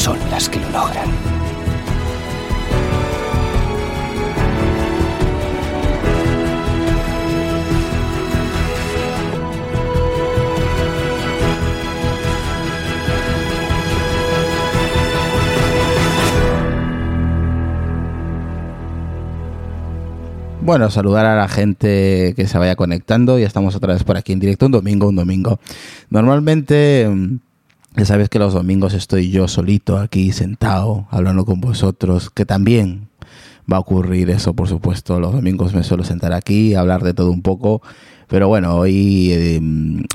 son las que lo logran. Bueno, saludar a la gente que se vaya conectando. Ya estamos otra vez por aquí en directo, un domingo, un domingo. Normalmente, mm, ya sabes que los domingos estoy yo solito aquí sentado, hablando con vosotros, que también va a ocurrir eso, por supuesto. Los domingos me suelo sentar aquí, hablar de todo un poco. Pero bueno, hoy, eh,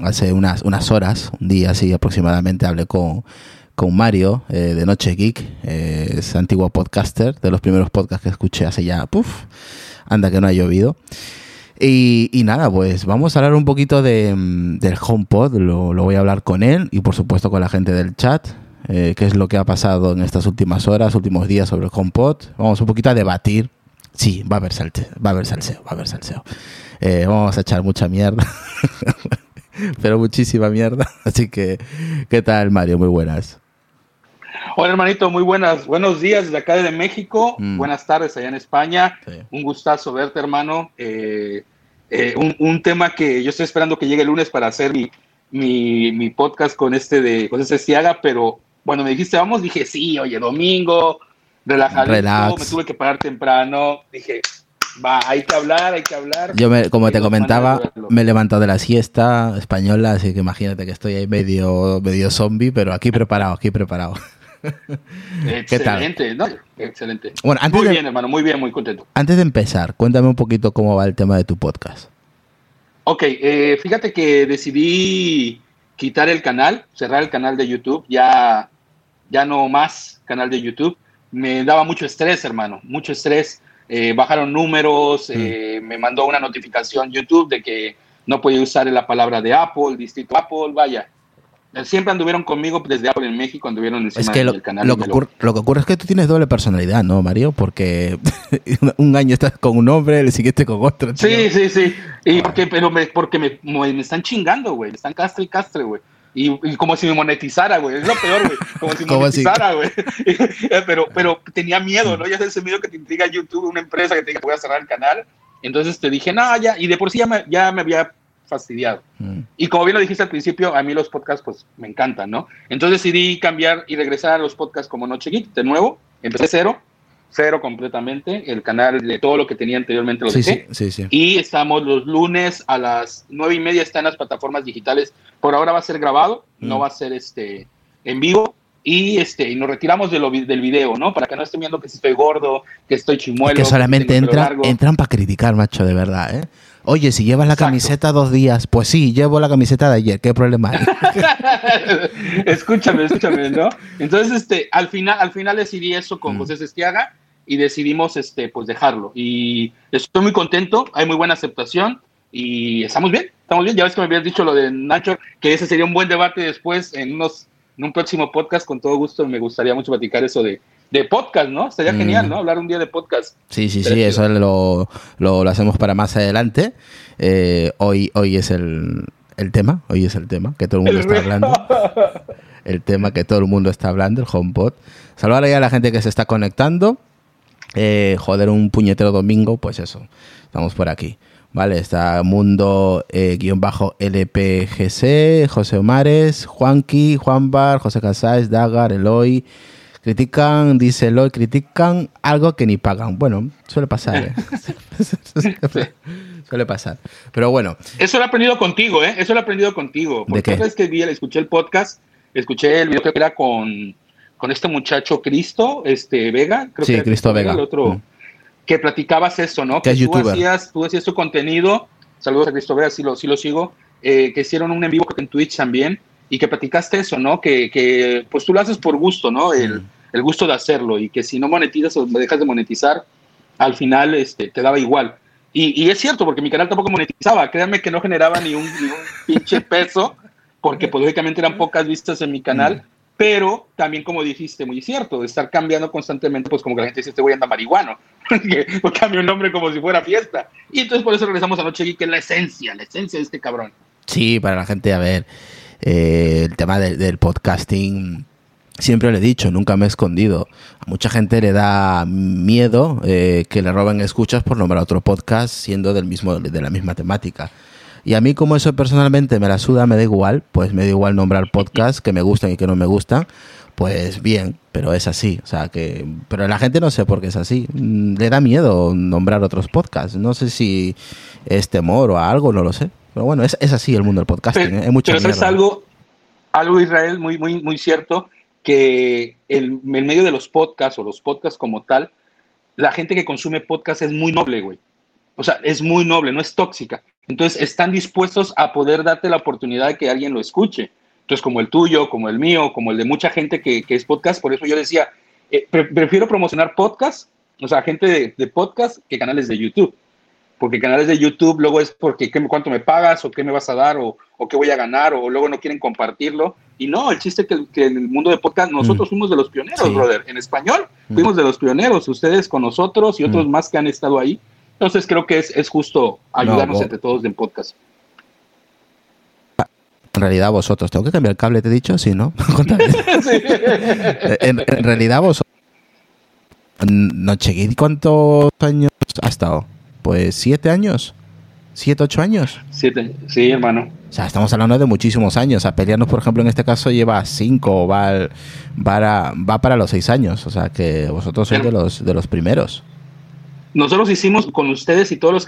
hace unas, unas horas, un día así aproximadamente, hablé con, con Mario eh, de Noche Geek, eh, es antiguo podcaster, de los primeros podcasts que escuché hace ya, puff, anda que no ha llovido. Y, nada, pues vamos a hablar un poquito de, mm, del HomePod, lo, lo voy a hablar con él y por supuesto con la gente del chat, eh, qué es lo que ha pasado en estas últimas horas, últimos días sobre el HomePod. Vamos un poquito a debatir. Sí, va a haber salseo, va a haber salseo, va a haber salseo. Eh, vamos a echar mucha mierda, pero muchísima mierda. Así que, ¿qué tal Mario? Muy buenas. Hola hermanito, muy buenas, buenos días desde acá de México, Mm. buenas tardes allá en España, Sí. un gustazo verte hermano, Eh, eh, un, un tema que yo estoy esperando que llegue el lunes para hacer mi, mi, mi podcast con este de con este Ciaga, pero bueno, me dijiste vamos, dije sí, oye, domingo, relajadito, Relax. me tuve que parar temprano, dije, va, hay que hablar, hay que hablar. Yo, me- como te comentaba, me he levantado de la siesta española, así que imagínate que estoy ahí medio, medio zombie, pero aquí preparado, aquí preparado. Excelente, ¿no? Excelente. Bueno, antes muy de- bien, hermano, muy bien, muy contento. Antes de empezar, cuéntame un poquito cómo va el tema de tu podcast. Ok, eh, fíjate que decidí quitar el canal, cerrar el canal de YouTube, ya, ya no más canal de YouTube. Me daba mucho estrés, hermano, mucho estrés. Eh, bajaron números, eh, me mandó una notificación YouTube de que no podía usar la palabra de Apple, distrito Apple, vaya. Eh, Siempre anduvieron conmigo desde Apple en México, anduvieron encima Es que lo, canal. que me ocurre, lo que ocurre es que tú tienes doble personalidad, ¿no, Mario? Porque un año estás con un hombre, el siguiente con otro. tío. Sí, sí, sí. Y porque, pero me, porque me, me- me están chingando, güey. Me están castre y castre, güey. Y, y como si me monetizara, güey. Es lo peor, güey. Como si ¿Cómo así? monetizara, güey. pero, pero tenía miedo, ¿no? Ya es ese miedo que te intriga YouTube, una empresa que te diga voy a cerrar el canal. Entonces te dije, no, ya. Y de por sí ya me, ya me había fastidiado. Mm. Y como bien lo dijiste al principio, a mí los podcasts pues me encantan, ¿no? Entonces decidí cambiar y regresar a los podcasts como Noche Geek de nuevo. Empecé cero, cero completamente. El canal de todo lo que tenía anteriormente lo Sí, dejé. sí, sí, sí. Y estamos los lunes a las nueve y media, está en las plataformas digitales. Por ahora va a ser grabado, no Mm. va a ser este en vivo. Y este y nos retiramos de lo del video, ¿no? Para que no estén viendo que si estoy gordo, que estoy Es chimuelo. que solamente entran, entran para criticar, macho, de verdad, ¿eh? Oye, si llevas la Exacto. camiseta dos días, pues sí, llevo la camiseta de ayer, ¿qué problema hay? escúchame, escúchame, ¿no? Entonces, este, al final, al final decidí eso con Mm. José Sestiaga y decidimos, este, pues dejarlo. Y estoy muy contento, hay muy buena aceptación y estamos bien, estamos bien. Ya ves que me habías dicho lo de Nacho, que ese sería un buen debate después en unos, en un próximo podcast. Con todo gusto, me gustaría mucho platicar eso de, de podcast, ¿no? Sería Mm. genial, ¿no? Hablar un día de podcast. Sí, sí, sí, eso lo, lo, lo hacemos para más adelante. Eh, hoy, hoy es el, el tema, hoy es el tema que todo el mundo está hablando. El tema que todo el mundo está hablando, el HomePod. Saludar ahí a la gente que se está conectando. Eh, joder, un puñetero domingo, pues eso, estamos por aquí. Vale, está Mundo eh, guion bajo LPGC, José Omares, Juanqui, Juanbar, José Casáis, Dagar, Eloy, Critican, dice Lloyd, critican algo que ni pagan. Bueno, suele pasar, ¿eh? suele pasar. Pero bueno. Eso lo he aprendido contigo, ¿eh? Eso lo he aprendido contigo. Porque ¿De vez que vi, escuché el podcast, escuché el video que era con, con este muchacho Cristo, este Vega, creo sí, Cristo Vega. El otro, mm. que platicabas eso, ¿no? Que, que tú, hacías, tú hacías tu contenido, saludos a Cristo Vega, sí lo, sí lo sigo, eh, que hicieron un en vivo en Twitch también, y que platicaste eso, ¿no? Que, que pues tú lo haces por gusto, ¿no? El, mm. El, gusto de hacerlo, y que si no monetizas o dejas de monetizar, al final este, te daba igual. Y, y, es cierto, porque mi canal tampoco monetizaba, créanme que no generaba ni un, ni un pinche peso, porque pues, lógicamente eran pocas vistas en mi canal, mm pero también como dijiste, muy cierto, de estar cambiando constantemente, pues como que la gente dice, este voy a andar marihuano, porque cambia un nombre como si fuera fiesta. Y entonces por eso regresamos a Noche Geek, que es la esencia, la esencia de este cabrón. Sí, para la gente, a ver, eh, el tema del podcasting, siempre le he dicho, nunca me he escondido. A mucha gente le da miedo eh, que le roben escuchas por nombrar otro podcast siendo del mismo, de la misma temática. Y a mí como eso personalmente me la suda, me da igual, pues me da igual nombrar podcasts que me gustan y que no me gustan, pues bien, pero es así, o sea que, pero la gente no sé por qué es así, mm, le da miedo nombrar otros podcasts, no sé si es temor o algo, no lo sé, pero bueno, es, es así el mundo del podcasting, pero, ¿eh? pero es algo, algo Israel muy, muy, muy cierto, que el, medio de los podcasts o los podcasts como tal, la gente que consume podcasts es muy noble, güey. O sea, es muy noble, no es tóxica. Entonces, están dispuestos a poder darte la oportunidad de que alguien lo escuche. Entonces, como el tuyo, como el mío, como el de mucha gente que, es podcast, por eso yo decía, eh, prefiero promocionar podcast, o sea, gente de, podcast, que canales de YouTube. Porque canales de YouTube luego es porque ¿qué, cuánto me pagas o qué me vas a dar o, qué voy a ganar o luego no quieren compartirlo. Y no, el chiste que, que en el mundo de podcast nosotros mm. fuimos de los pioneros, brother. En español mm. fuimos de los pioneros, ustedes con nosotros y otros mm. más que han estado ahí. Entonces creo que es, justo ayudarnos entre todos en podcast. En realidad vosotros, ¿tengo que cambiar el cable, te he dicho? Sí, ¿no? en, realidad vosotros... No chequé cuántos años ha estado. Pues siete años. ¿Siete, ocho años? Siete, sí, hermano. O sea, estamos hablando de muchísimos años. A pelearnos, por ejemplo, en este caso lleva cinco, va, va, va para los seis años. O sea, que vosotros sois de los, de los primeros nosotros hicimos con ustedes y todos los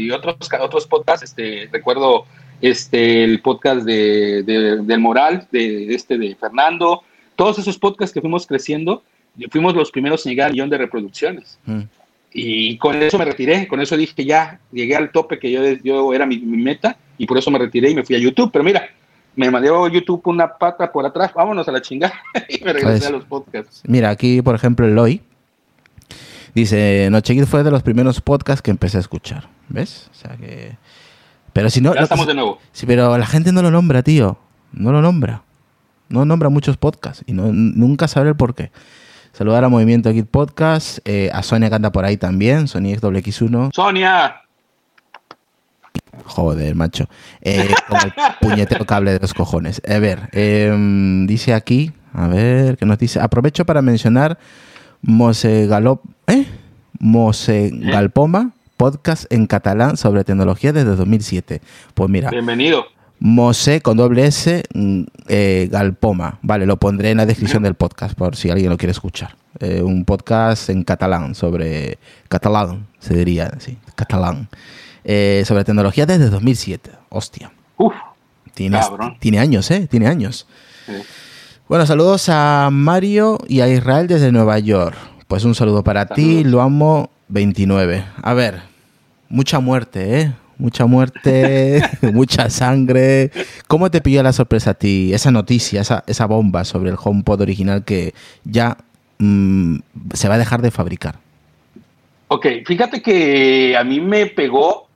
y otros otros podcasts, este, recuerdo este el podcast de, del moral de este de Fernando, todos esos podcasts que fuimos creciendo, fuimos los primeros en llegar al millón de reproducciones. Mm. Y con eso me retiré, con eso dije ya, llegué al tope que yo, yo era mi, meta y por eso me retiré y me fui a YouTube. Pero mira, me mandó YouTube una pata por atrás, vámonos a la chingada y me regresé pues, a los podcasts. Mira, aquí por ejemplo Eloy Dice, Nocheguid fue de los primeros podcasts que empecé a escuchar. ¿Ves? O sea que... Pero si no... Ya estamos de nuevo. Sí, pero la gente no lo nombra, tío. No lo nombra. No nombra muchos podcasts y no, nunca sabré el por qué. Saludar a Movimiento Git Podcast, eh, a Sonia que anda por ahí también, Sonia XWX1. ¡Sonia! Joder, macho. Eh, con el puñetero cable de los cojones. A ver, em, dice aquí, a ver, ¿qué nos dice? Aprovecho para mencionar Mosegalop, ¿eh? Mosegalpoma, podcast en catalán sobre tecnología desde 2007. Pues mira. Bienvenido. Mose con doble S mm, eh, Galpoma. Vale, lo pondré en la descripción del podcast por si alguien lo quiere escuchar. Eh, un podcast en catalán sobre catalán, se diría así, catalán. Eh, sobre tecnología desde 2007. Hostia. Uf. Tiene, tiene años, ¿eh? Tiene años. Sí. Bueno, saludos a Mario y a Israel desde Nueva York. Pues un saludo para ti, lo amo 29. A ver, mucha muerte, ¿eh? Mucha muerte, mucha sangre. ¿Cómo te pilló la sorpresa a ti, esa noticia, esa, bomba sobre el HomePod original que ya mm, se va a dejar de fabricar? Ok, fíjate que a mí me pegó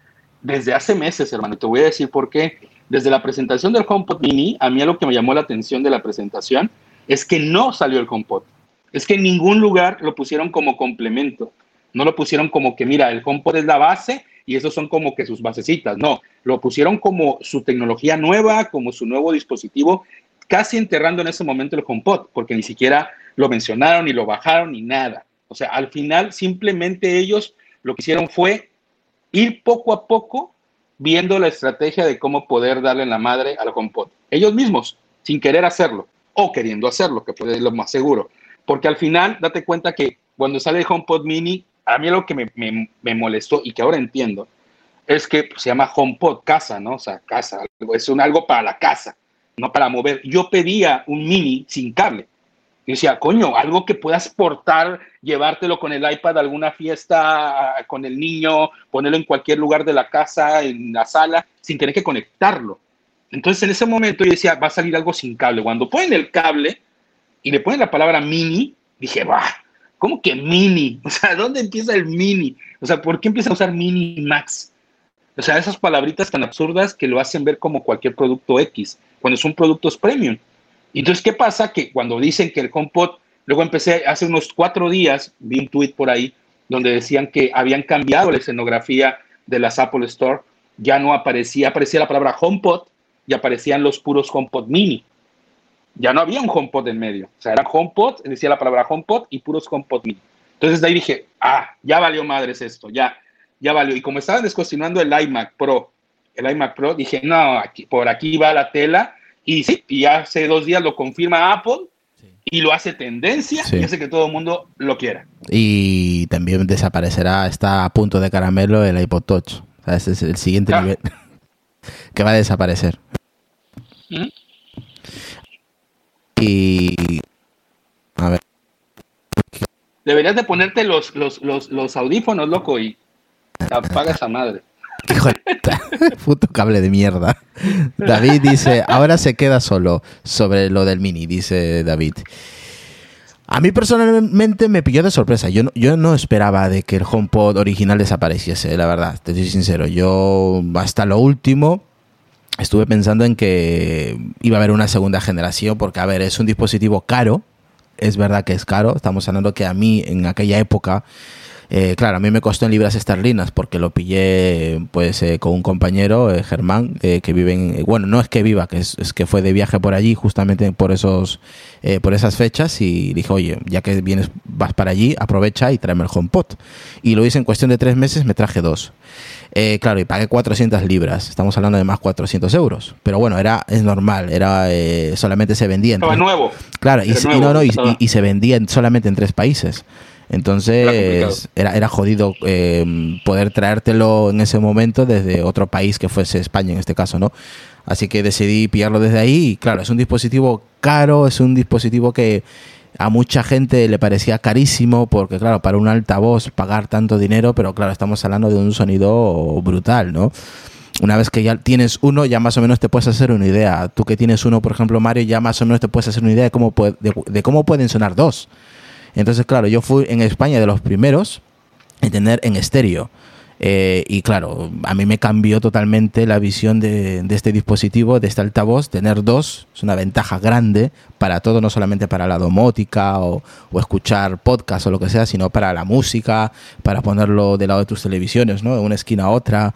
desde hace meses, hermano. Te voy a decir por qué desde la presentación del HomePod Mini, a mí lo que me llamó la atención de la presentación es que no salió el HomePod. Es que en ningún lugar lo pusieron como complemento. No lo pusieron como que, mira, el HomePod es la base y esos son como que sus basecitas. No, lo pusieron como su tecnología nueva, como su nuevo dispositivo, casi enterrando en ese momento el HomePod, porque ni siquiera lo mencionaron, ni lo bajaron, ni nada. O sea, al final simplemente ellos lo que hicieron fue ir poco a poco viendo la estrategia de cómo poder darle la madre al HomePod. Ellos mismos, sin querer hacerlo, o queriendo hacerlo, que puede ser lo más seguro. porque al final, date cuenta que cuando sale el HomePod Mini, a mí lo que me, me, molestó y que ahora entiendo, es que se llama HomePod, casa, ¿no? O sea, casa, es un algo para la casa, no para mover. Yo pedía un Mini sin cable. Y decía, coño, algo que puedas portar, llevártelo con el iPad a alguna fiesta con el niño, ponerlo en cualquier lugar de la casa, en la sala, sin tener que conectarlo. Entonces en ese momento yo decía, va a salir algo sin cable. Cuando ponen el cable y le ponen la palabra mini, dije, va, ¿cómo que mini? O sea, ¿dónde empieza el mini? O sea, ¿por qué empieza a usar mini max? O sea, esas palabritas tan absurdas que lo hacen ver como cualquier producto X, cuando son productos premium. Entonces, ¿qué pasa? Que cuando dicen que el HomePod, luego empecé hace unos cuatro días, vi un tweet por ahí donde decían que habían cambiado la escenografía de las Apple Store, ya no aparecía, aparecía la palabra HomePod y aparecían los puros HomePod mini. Ya no había un HomePod en medio, o sea, era HomePod, decía la palabra HomePod y puros HomePod mini. Entonces de ahí dije, ah, ya valió madres esto, ya, ya valió. Y como estaban descocinando el iMac Pro, el iMac Pro, dije, no, aquí, por aquí va la tela y sí, y hace dos días lo confirma Apple y lo hace tendencia y hace que todo el mundo lo quiera. Y también desaparecerá, está a punto de caramelo el iPod Touch. O sea, ese es el siguiente nivel que va a desaparecer. ¿Mm? Y. A ver. Deberías de ponerte los, los, los, los audífonos, loco, y apaga esa madre. Hijo de puto cable de mierda. David dice, ahora se queda solo sobre lo del mini, dice David. A mí personalmente me pilló de sorpresa. Yo no, yo no esperaba de que el HomePod original desapareciese, la verdad, te soy sincero. Yo hasta lo último estuve pensando en que iba a haber una segunda generación, porque a ver, es un dispositivo caro, es verdad que es caro, estamos hablando que a mí en aquella época eh, claro, a mí me costó en libras esterlinas porque lo pillé pues eh, con un compañero, eh, Germán, que vive en... Bueno, no es que viva, que es, que fue de viaje por allí justamente por, esos, por esas fechas y dije, oye, ya que vienes, vas para allí, aprovecha y tráeme el HomePod. Y lo hice en cuestión de tres meses, me traje dos. claro, y pagué 400 libras. Estamos hablando de más 400 euros. Pero bueno, era es normal. Era solamente se vendía. Estaba nuevo. Claro, y, y, se vendía solamente en tres países. Entonces era, era jodido eh, poder traértelo en ese momento desde otro país que fuese España en este caso, ¿no? Así que decidí pillarlo desde ahí y claro, es un dispositivo caro, es un dispositivo que a mucha gente le parecía carísimo porque claro, para un altavoz pagar tanto dinero, pero claro, estamos hablando de un sonido brutal, ¿no? Una vez que ya tienes uno, ya más o menos te puedes hacer una idea. Tú que tienes uno, por ejemplo, Mario, ya más o menos te puedes hacer una idea de cómo, de cómo pueden sonar dos. Entonces, claro, yo fui en España de los primeros en tener en estéreo. Eh, y claro, a mí me cambió totalmente la visión de, este dispositivo, de este altavoz. Tener dos es una ventaja grande para todo, no solamente para la domótica o, escuchar podcast o lo que sea, sino para la música, para ponerlo del lado de tus televisiones, ¿no? De una esquina a otra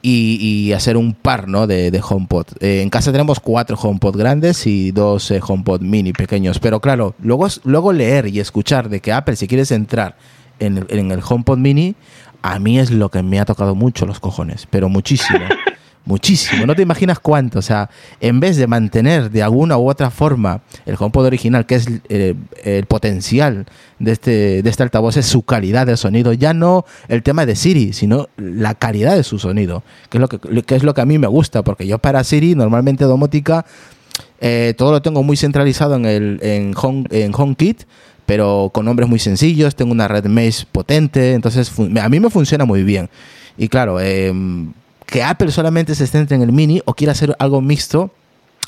y, hacer un par, ¿no? De, de HomePod. Eh, en casa tenemos cuatro HomePod grandes y dos eh, HomePod mini pequeños. Pero claro, luego, luego leer y escuchar de que Apple, si quieres entrar en en el HomePod mini, a mí es lo que me ha tocado mucho los cojones, pero muchísimo. muchísimo, no te imaginas cuánto. O sea, en vez de mantener de alguna u otra forma el HomePod original, que es eh, el potencial de este, de este altavoz, es su calidad de sonido, ya no el tema de Siri, sino la calidad de su sonido, que es lo que, es lo que a mí me gusta, porque yo para Siri, normalmente domótica, eh, todo lo tengo muy centralizado en, el, en, Home, en HomeKit pero con nombres muy sencillos, tengo una red mesh potente, entonces a mí me funciona muy bien. Y claro, em, que Apple solamente se centre en el mini o quiera hacer algo mixto,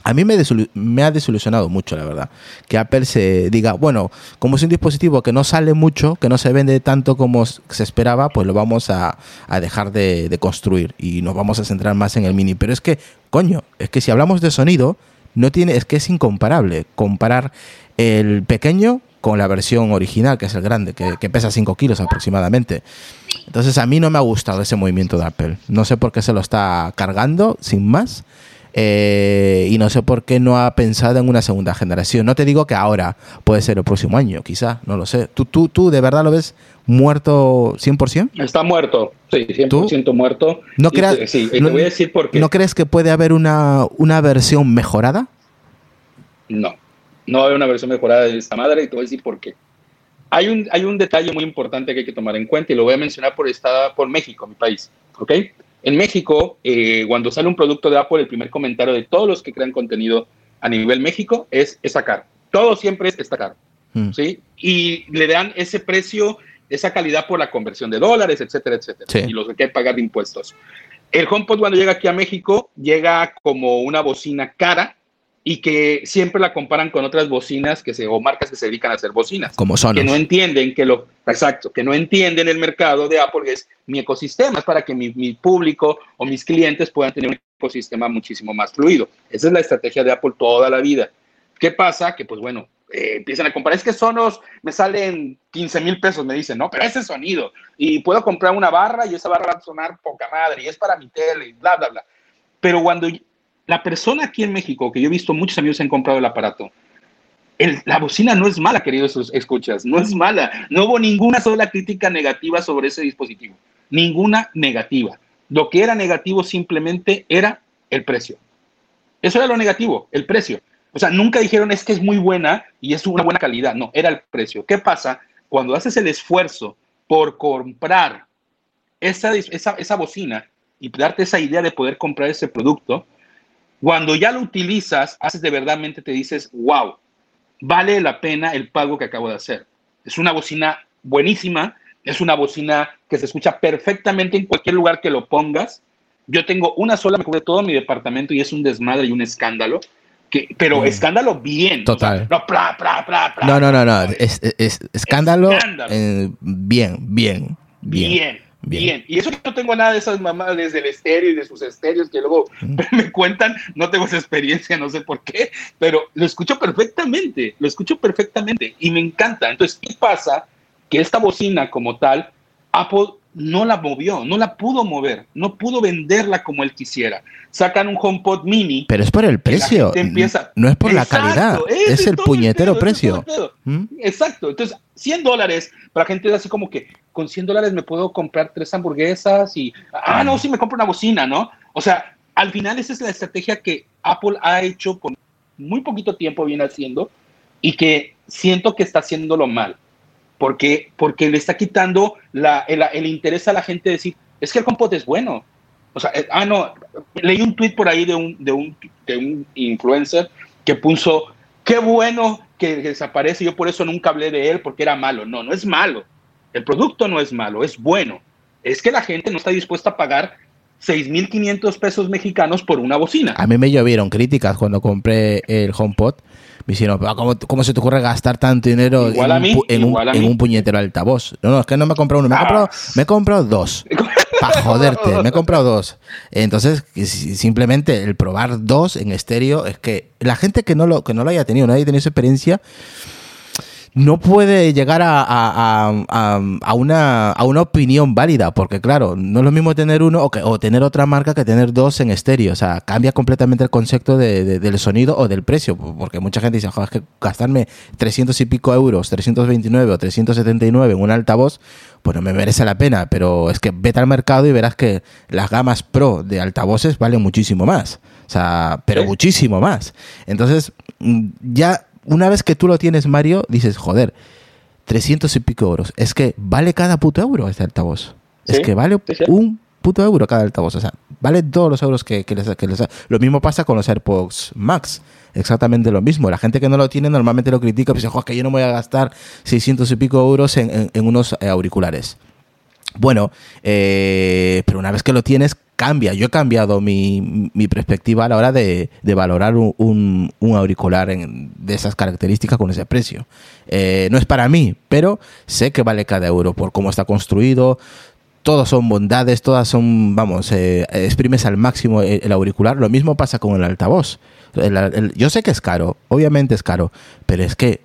a mí me, me, ha desilusionado mucho, la verdad. Que Apple se diga, bueno, como es un dispositivo que no sale mucho, que no se vende tanto como se esperaba, pues lo vamos a, dejar de, de, construir y nos vamos a centrar más en el mini. Pero es que, coño, es que si hablamos de sonido, no tiene, es que es incomparable comparar el pequeño con la versión original, que es el grande, que, pesa 5 kilos aproximadamente. Entonces a mí no me ha gustado ese movimiento de Apple. No sé por qué se lo está cargando, sin más. Eh, y no sé por qué no ha pensado en una segunda generación. No te digo que ahora, puede ser el próximo año, quizá, no lo sé. ¿Tú, tú, tú de verdad lo ves muerto 100%? Está muerto, sí, 100% muerto. ¿No, creas, sí, no, voy a decir por qué. ¿No crees que puede haber una, una versión mejorada? No. No hay una versión mejorada de esta madre y te voy a decir por qué. Hay un, hay un detalle muy importante que hay que tomar en cuenta y lo voy a mencionar por, esta, por México, mi país. ¿Ok? En México, eh, cuando sale un producto de Apple, el primer comentario de todos los que crean contenido a nivel México es está caro. Todo siempre es está caro. Mm. ¿sí? Y le dan ese precio, esa calidad por la conversión de dólares, etcétera, etcétera. Y los que hay que pagar de impuestos. El HomePod cuando llega aquí a México llega como una bocina cara y que siempre la comparan con otras bocinas que se, o marcas que se dedican a hacer bocinas. Como son. Que no entienden que lo, exacto, que no entienden el mercado de Apple, que es mi ecosistema, es para que mi, mi, público o mis clientes puedan tener un ecosistema muchísimo más fluido. Esa es la estrategia de Apple toda la vida. ¿Qué pasa? Que pues bueno, eh, empiezan a comparar, es que sonos me salen 15 mil pesos, me dicen, no, pero ese sonido, y puedo comprar una barra y esa barra va a sonar poca madre, y es para mi tele, y bla, bla, bla. Pero cuando la persona aquí en México, que yo he visto muchos amigos han comprado el aparato, la bocina no es mala, queridos escuchas, no es mala. No hubo ninguna sola crítica negativa sobre ese dispositivo. Ninguna negativa. Lo que era negativo simplemente era el precio. Eso era lo negativo, el precio. O sea, nunca dijeron es que es muy buena y es una buena calidad. No, era el precio. ¿Qué pasa? Cuando haces el esfuerzo por comprar esa, esa, esa bocina y darte esa idea de poder comprar ese producto, cuando ya lo utilizas, haces de verdadmente te dices, wow, vale la pena el pago que acabo de hacer. Es una bocina buenísima, es una bocina que se escucha perfectamente en cualquier lugar que lo pongas. Yo tengo una sola, me cubre todo mi departamento y es un desmadre y un escándalo pero escándalo bien. Total. no, no, no, no, no, Es, escándalo, bien, bien, bien. Bien, Y eso no tengo nada de esas mamadas desde el estéreo y de sus estéreos que luego mm. me cuentan, no tengo esa experiencia, no sé por qué, pero lo escucho perfectamente, lo escucho perfectamente y me encanta. Entonces, ¿qué pasa? Que esta bocina como tal, Apple no la movió, no la pudo mover, no pudo venderla como él quisiera. Sacan un HomePod mini. Pero es por el precio. no es por la calidad, es, el puñetero precio. ¿Mm? Exacto. Entonces, 100 dólares para gente así como que con 100 dólares me puedo comprar tres hamburguesas y, ah, no, sí me compro una bocina, ¿no? O sea, al final esa es la estrategia que Apple ha hecho por muy poquito tiempo, viene haciendo, y que siento que está haciéndolo mal porque, porque le está quitando la, el, interés a la gente de decir, es que el HomePod es bueno. O sea, eh, ah, no, leí un tweet por ahí de un, de un, de un influencer que puso, qué bueno que desaparece, yo por eso nunca hablé de él porque era malo. No, no es malo. El producto no es malo, es bueno. Es que la gente no está dispuesta a pagar 6.500 pesos mexicanos por una bocina. A mí me llovieron críticas cuando compré el HomePod me hicieron, ¿cómo, ¿cómo, se te ocurre gastar tanto dinero en, un, puñetero altavoz? No, no, es que no me he comprado uno, me he, comprado, ah. me he comprado dos. Para joderte, me he comprado dos. Entonces, simplemente el probar dos en estéreo es que la gente que no lo, que no lo haya tenido, no haya tenido esa experiencia, no puede llegar a, a, a, una, a una opinión válida, porque claro, no es lo mismo tener uno o, que, o tener otra marca que tener dos en estéreo. O sea, cambia completamente el concepto de, del sonido o del precio, porque mucha gente dice, joder, es que gastarme 300 y pico euros, 329 o 379 en un altavoz, pues no me merece la pena, pero es que vete al mercado y verás que las gamas Pro de altavoces valen muchísimo más. O sea, pero muchísimo más. Entonces, mm, ya una vez que tú lo tienes, Mario, dices, joder, 300 y pico euros. Es que vale cada puto euro este altavoz. Es que vale un puto euro cada altavoz. O sea, vale todos los euros que, les, que Lo mismo pasa con los AirPods Max. Exactamente lo mismo. La gente que no lo tiene normalmente lo critica. Pues dice, joder, que yo no voy a gastar 600 y pico euros en, unos auriculares. Bueno, eh, pero una vez que lo tienes, cambia. Yo he cambiado mi, perspectiva a la hora de, valorar un, auricular de esas características con ese precio. Eh, no es para mí, pero sé que vale cada euro por cómo está construido. Todas son bondades, todas son, vamos, eh, exprimes al máximo el, auricular. Lo mismo pasa con el altavoz. yo sé que es caro, obviamente es caro, pero es que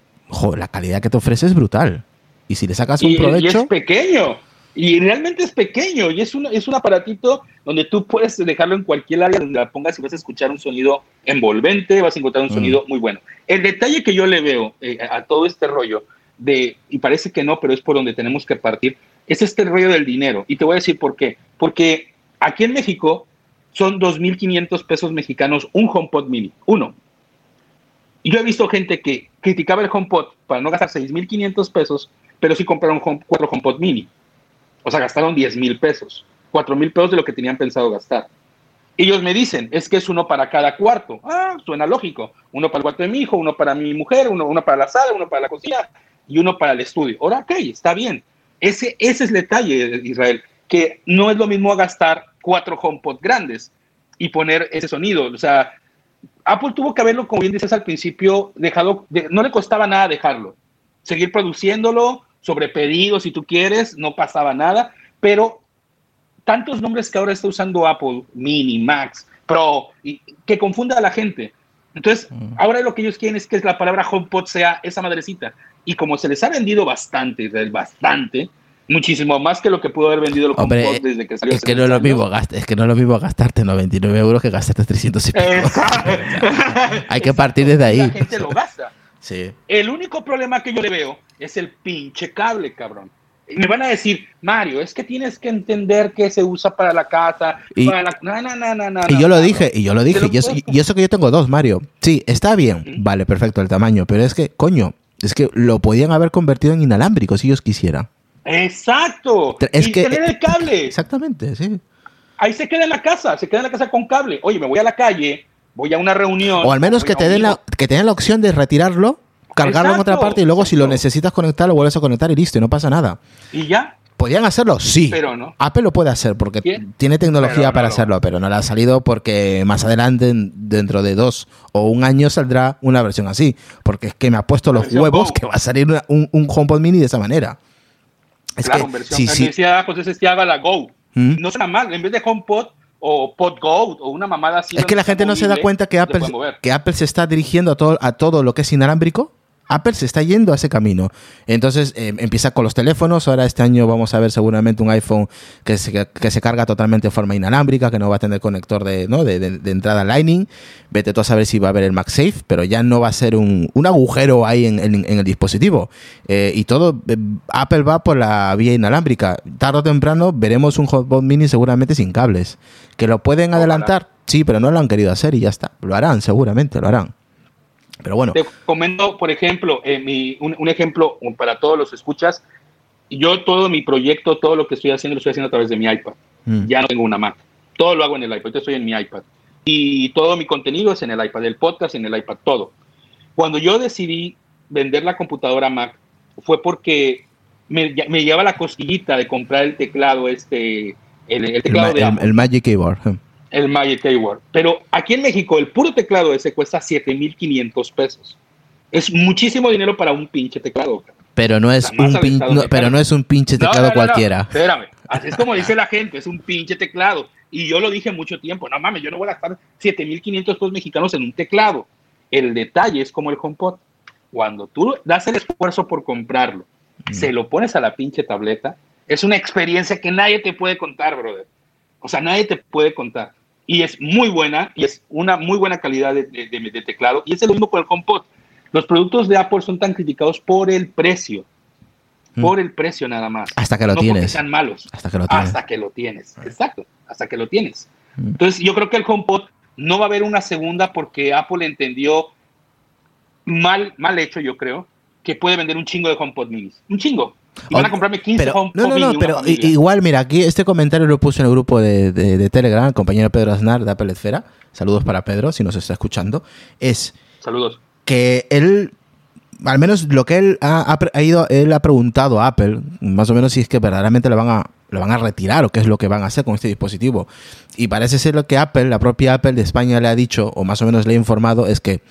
la calidad que te ofrece es brutal. Y si le sacas un provecho. Y es pequeño y realmente es pequeño y es un, es un aparatito donde tú puedes dejarlo en cualquier área donde la pongas y vas a escuchar un sonido envolvente, vas a encontrar un mm. sonido muy bueno. El detalle que yo le veo eh, a todo este rollo de, y parece que no, pero es por donde tenemos que partir, es este rollo del dinero. Y te voy a decir por qué. Porque aquí en México son 2.500 pesos mexicanos un HomePod mini, uno. Y yo he visto gente que criticaba el HomePod para no gastar 6.500 pesos, pero sí compraron home, cuatro HomePod mini. O sea, gastaron 10.000 pesos, 4.000 pesos de lo que tenían pensado gastar. Ellos me dicen, es que es uno para cada cuarto. Ah, suena lógico. Uno para el cuarto de mi hijo, uno para mi mujer, uno, uno para la sala, uno para la cocina y uno para el estudio. Ahora, ok, está bien. Ese, ese es el detalle, Israel, que no es lo mismo gastar cuatro HomePod grandes y poner ese sonido. O sea, Apple tuvo que haberlo, como bien dices al principio, dejado, no le costaba nada dejarlo. Seguir produciéndolo, sobre pedidos, si tú quieres, no pasaba nada, pero tantos nombres que ahora está usando Apple, Mini, Max, Pro, y que confunda a la gente. Entonces, ahora lo que ellos quieren es que la palabra HomePod sea esa madrecita. Y como se les ha vendido bastante, bastante, muchísimo más que lo que pudo haber vendido el Hombre, desde que salió. Es que, no es, lo mismo, es que no es lo mismo gastarte 99 euros que gastarte 300 y Hay que partir desde ahí. La gente lo gasta. Sí. El único problema que yo le veo es el pinche cable, cabrón. Me van a decir, Mario, es que tienes que entender que se usa para la casa. Y, para la... No, no, no, no, y yo lo dije, y yo lo dije, y eso, y eso, que yo tengo dos, Mario. Sí, está bien, vale, perfecto el tamaño, pero es que, coño, es que lo podían haber convertido en inalámbrico si ellos quisieran. Exacto. Es y que, tener el cable. Exactamente, sí. Ahí se queda en la casa, se queda en la casa con cable. Oye, me voy a la calle, voy a una reunión. O al menos que te den la, que tengan la opción de retirarlo, cargarlo en otra parte y luego si lo necesitas conectar lo vuelves a conectar y listo, y no pasa nada. ¿Y ya? ¿Podrían hacerlo? Sí. Pero no. Apple lo puede hacer porque tiene tecnología para hacerlo, pero no le ha salido porque más adelante, dentro de dos o un año, saldrá una versión así. Porque es que me ha puesto los huevos que va a salir un, un HomePod mini de esa manera. Es claro, que, versión, sí, decía José haga la Go. ¿Mm? No suena mal, en vez de HomePod o Pod Go o una mamada así. Es que la gente no se da cuenta que Apple, que Apple se está dirigiendo a todo, a todo lo que es inalámbrico Apple se está yendo a ese camino. Entonces eh, empieza con los teléfonos. Ahora este año vamos a ver seguramente un iPhone que se, que se carga totalmente de forma inalámbrica, que no va a tener conector de, ¿no? de, de, entrada Lightning. Vete tú a saber si va a haber el MagSafe, pero ya no va a ser un, un agujero ahí en, en, el dispositivo. Eh, y todo, eh, Apple va por la vía inalámbrica. Tarde o temprano veremos un HomePod mini seguramente sin cables. ¿Que lo pueden adelantar? Sí, pero no lo han querido hacer y ya está. Lo harán, seguramente, lo harán. Pero bueno. Te comento, por ejemplo, eh, un, ejemplo para todos los escuchas. Yo todo mi proyecto, todo lo que estoy haciendo, lo estoy haciendo a través de mi iPad. Mm. Ya no tengo una Mac. Todo lo hago en el iPad. Yo estoy en mi iPad. Y todo mi contenido es en el iPad. El podcast en el iPad, todo. Cuando yo decidí vender la computadora Mac, fue porque me, me llevaba la cosquillita de comprar el teclado este, el, teclado de el Magic Keyboard el Magic Keyboard. Pero aquí en México el puro teclado ese cuesta 7.500 pesos. Es muchísimo dinero para un pinche teclado. Pero no es, un, pero no es un pinche teclado cualquiera. Espérame, así es como dice la gente, es un pinche teclado. Y yo lo dije mucho tiempo, no mames, yo no voy a gastar 7.500 pesos mexicanos en un teclado. El detalle es como el HomePod. Cuando tú das el esfuerzo por comprarlo, mm. se lo pones a la pinche tableta, es una experiencia que nadie te puede contar, brother. O sea, nadie te puede contar y es muy buena y es una muy buena calidad de, teclado. Y es lo mismo con el HomePod. Los productos de Apple son tan criticados por el precio. Mm. Por el precio nada más. Hasta que lo no tienes. Porque sean malos. Hasta que lo tienes. Hasta que lo tienes. Exacto. Hasta que lo tienes. Mm. Entonces yo creo que el HomePod no va a haber una segunda porque Apple entendió mal, mal hecho, yo creo, que puede vender un chingo de HomePod minis. Un chingo. Y van a comprarme 15 pero, No, no, no, pero igual, mira, aquí este comentario lo puse en el grupo de, de, Telegram, el compañero Pedro Aznar de Apple Esfera. Saludos para Pedro, si nos está escuchando. Es. Saludos. Que él. Al menos lo que él ha, ha, ido, él ha preguntado a Apple, más o menos si es que verdaderamente lo van a, lo van a retirar o qué es lo que van a hacer con este dispositivo. Y parece ser lo que Apple, la propia Apple de España le ha dicho, o más o menos le ha informado, es que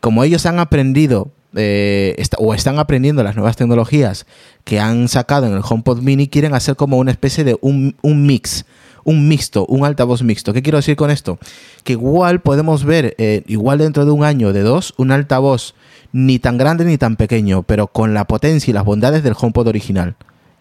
como ellos han aprendido eh, o están aprendiendo las nuevas tecnologías que han sacado en el HomePod Mini, quieren hacer como una especie de un, mix, un mixto, un altavoz mixto. ¿Qué quiero decir con esto? Que igual podemos ver, eh, igual dentro de un año, de dos, un altavoz ni tan grande ni tan pequeño, pero con la potencia y las bondades del HomePod original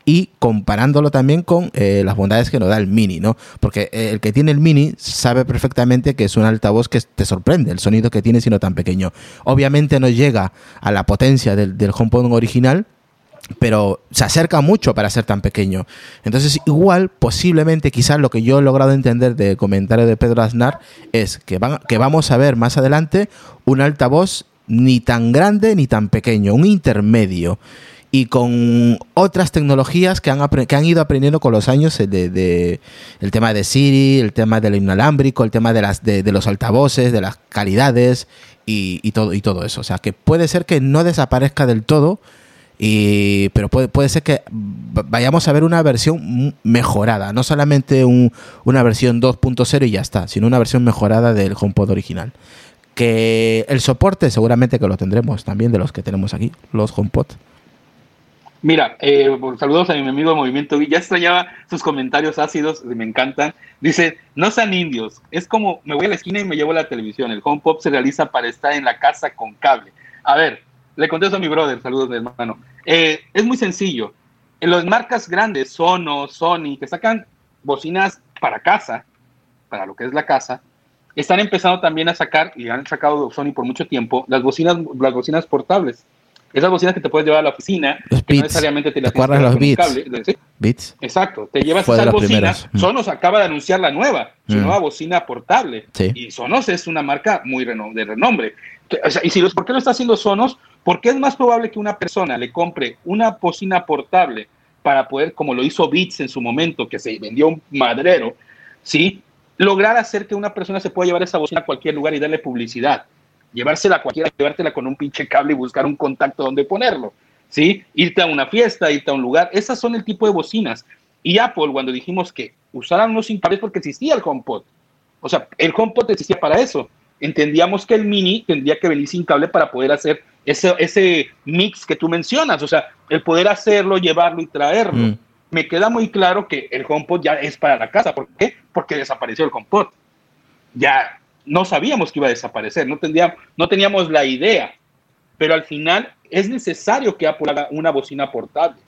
y comparándolo también con eh, las bondades que nos da el Mini, ¿no? Porque eh, el que tiene el Mini sabe perfectamente que es un altavoz que te sorprende el sonido que tiene siendo tan pequeño. Obviamente no llega a la potencia del, del HomePod original, pero se acerca mucho para ser tan pequeño. Entonces, igual, posiblemente, quizás lo que yo he logrado entender del comentario de Pedro Aznar es que, van, que vamos a ver más adelante un altavoz ni tan grande ni tan pequeño, un intermedio. Y con otras tecnologías que han, que han ido aprendiendo con los años, de, el tema de Siri, el tema del inalámbrico, el tema de, las, de, los altavoces, de las calidades y, todo, y todo eso. O sea, que puede ser que no desaparezca del todo, y, pero puede, puede ser que vayamos a ver una versión mejorada, no solamente una versión 2.0 y ya está, sino una versión mejorada del HomePod original. Que el soporte seguramente que lo tendremos también de los que tenemos aquí, los HomePod. Mira, eh, saludos a mi amigo de Movimiento Ya extrañaba sus comentarios ácidos, me encantan. Dice, no sean indios, es como me voy a la esquina y me llevo la televisión. El HomePod se realiza para estar en la casa con cable. A ver, le contesto a mi brother, saludos mi hermano. Eh, es muy sencillo. En las marcas grandes, Sonos, Sony, que sacan bocinas para casa, para lo que es la casa, están empezando también a sacar, y han sacado Sony por mucho tiempo, las bocinas, las bocinas portables. Esas bocinas que te puedes llevar a la oficina, que no necesariamente te las ¿Te los Cable, Exacto, te llevas esas bocinas. Mm. Sonos acaba de anunciar la nueva, su mm. nueva bocina portable. Y Sonos es una marca muy de renombre. y si los, ¿por qué lo está haciendo Sonos? Porque es más probable que una persona le compre una bocina portable para poder, como lo hizo Beats en su momento, que se vendió un madrero, ¿sí? lograr hacer que una persona se pueda llevar esa bocina a cualquier lugar y darle publicidad. Llevársela a cualquiera, llevártela con un pinche cable y buscar un contacto donde ponerlo. ¿Sí? Irte a una fiesta, irte a un lugar. Esas son el tipo de bocinas. Y Apple, cuando dijimos que usaran unos cables porque existía el HomePod. O sea, el HomePod existía para eso. Entendíamos que el Mini tendría que venir sin cable para poder hacer ese, ese mix que tú mencionas. O sea, el poder hacerlo, llevarlo y traerlo. Mm me queda muy claro que el HomePod ya es para la casa. ¿Por qué? Porque desapareció el HomePod. Ya no sabíamos que iba a desaparecer, no, no teníamos la idea, pero al final es necesario que Apple haga una bocina portable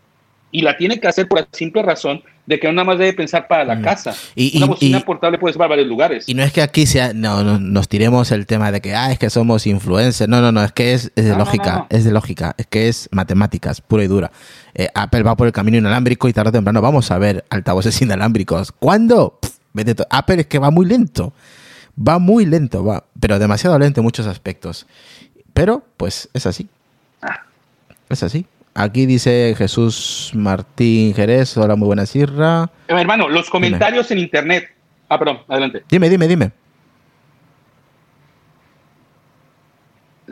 y la tiene que hacer por la simple razón de que nada más debe pensar para la mm. casa. Y, Una bocina portable puede ser para varios lugares. Y no es que aquí sea, no, nos tiremos el tema de que, ah, es que somos influencers. No, no, no, es que es, de lógica, es de lógica, es que es matemáticas, pura y dura. Eh, Apple va por el camino inalámbrico y tarde o temprano vamos a ver altavoces inalámbricos. ¿Cuándo? Apple es que va muy lento. Va muy lento, va, pero demasiado lento en muchos aspectos. Pero, pues, es así. Ah. Es así. Aquí dice Jesús Martín Jerez, hola, muy buena sirra. Eh, hermano, los comentarios en internet. Ah, perdón, adelante. Dime, dime, dime.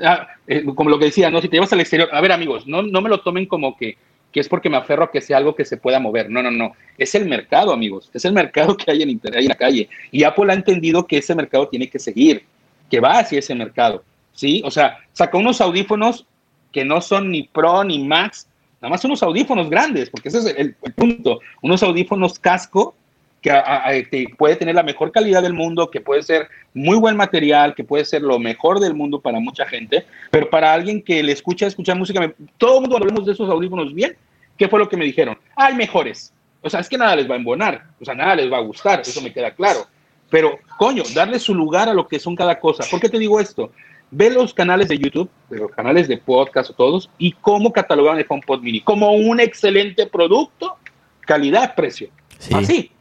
Ah, eh, como lo que decía, no, si te llevas al exterior, a ver amigos, no, no me lo tomen como que, que, es porque me aferro a que sea algo que se pueda mover. No, no, no. Es el mercado, amigos. Es el mercado que hay en internet, en la calle. Y Apple ha entendido que ese mercado tiene que seguir, que va hacia ese mercado. ¿Sí? O sea, sacó unos audífonos que no son ni Pro ni Max, nada más unos audífonos grandes, porque ese es el, punto, unos audífonos casco que puede tener la mejor calidad del mundo, que puede ser muy buen material, que puede ser lo mejor del mundo para mucha gente, pero para alguien que le escucha escuchar música, todo el mundo hablamos de esos audífonos bien, ¿qué fue lo que me dijeron? Hay mejores. O sea, es que nada les va a embonar, o sea, nada les va a gustar, eso me queda claro. Pero, coño, darle su lugar a lo que son cada cosa. ¿Por qué te digo esto? ve los canales de YouTube, los canales de podcast o todos, y cómo catalogan el HomePod Mini como un excelente producto, calidad, precio. Así.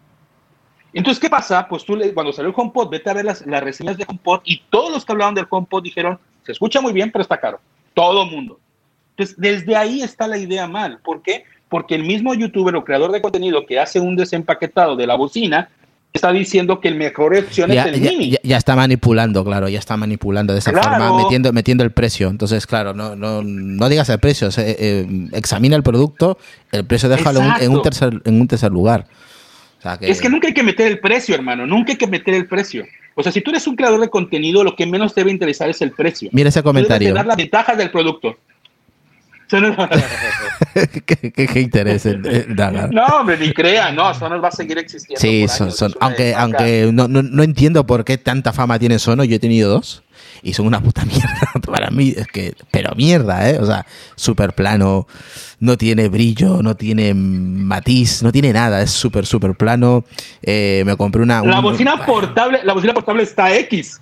Entonces, ¿qué pasa? Pues tú, cuando salió el HomePod, vete a ver las, las reseñas de HomePod y todos los que hablaban del HomePod dijeron, se escucha muy bien, pero está caro. Todo mundo. Entonces, desde ahí está la idea mal. ¿Por qué? Porque el mismo youtuber o creador de contenido que hace un desempaquetado de la bocina está diciendo que el mejor opción es el mini. Ya, está manipulando, claro, ya está manipulando de esa forma, metiendo, metiendo el precio. Entonces, claro, no, no, no digas el precio, eh, examina el producto, el precio déjalo en un, tercer, en un tercer lugar. Es que nunca hay que meter el precio, hermano, nunca hay que meter el precio. O sea, si tú eres un creador de contenido, lo que menos te debe interesar es el precio. Mira ese comentario. dar las ventajas del producto. ¿Qué, qué interés No, hombre, ni crea, no, Sonos va a seguir existiendo. Sí, son, aunque, aunque no, no, no, entiendo por qué tanta fama tiene Sonos, yo he tenido dos y son una puta mierda para mí, es que, pero mierda, ¿eh? O sea, súper plano, no tiene brillo, no tiene matiz, no tiene nada, es súper, súper plano. Eh, me compré una... La bocina portable, la bocina portable está X.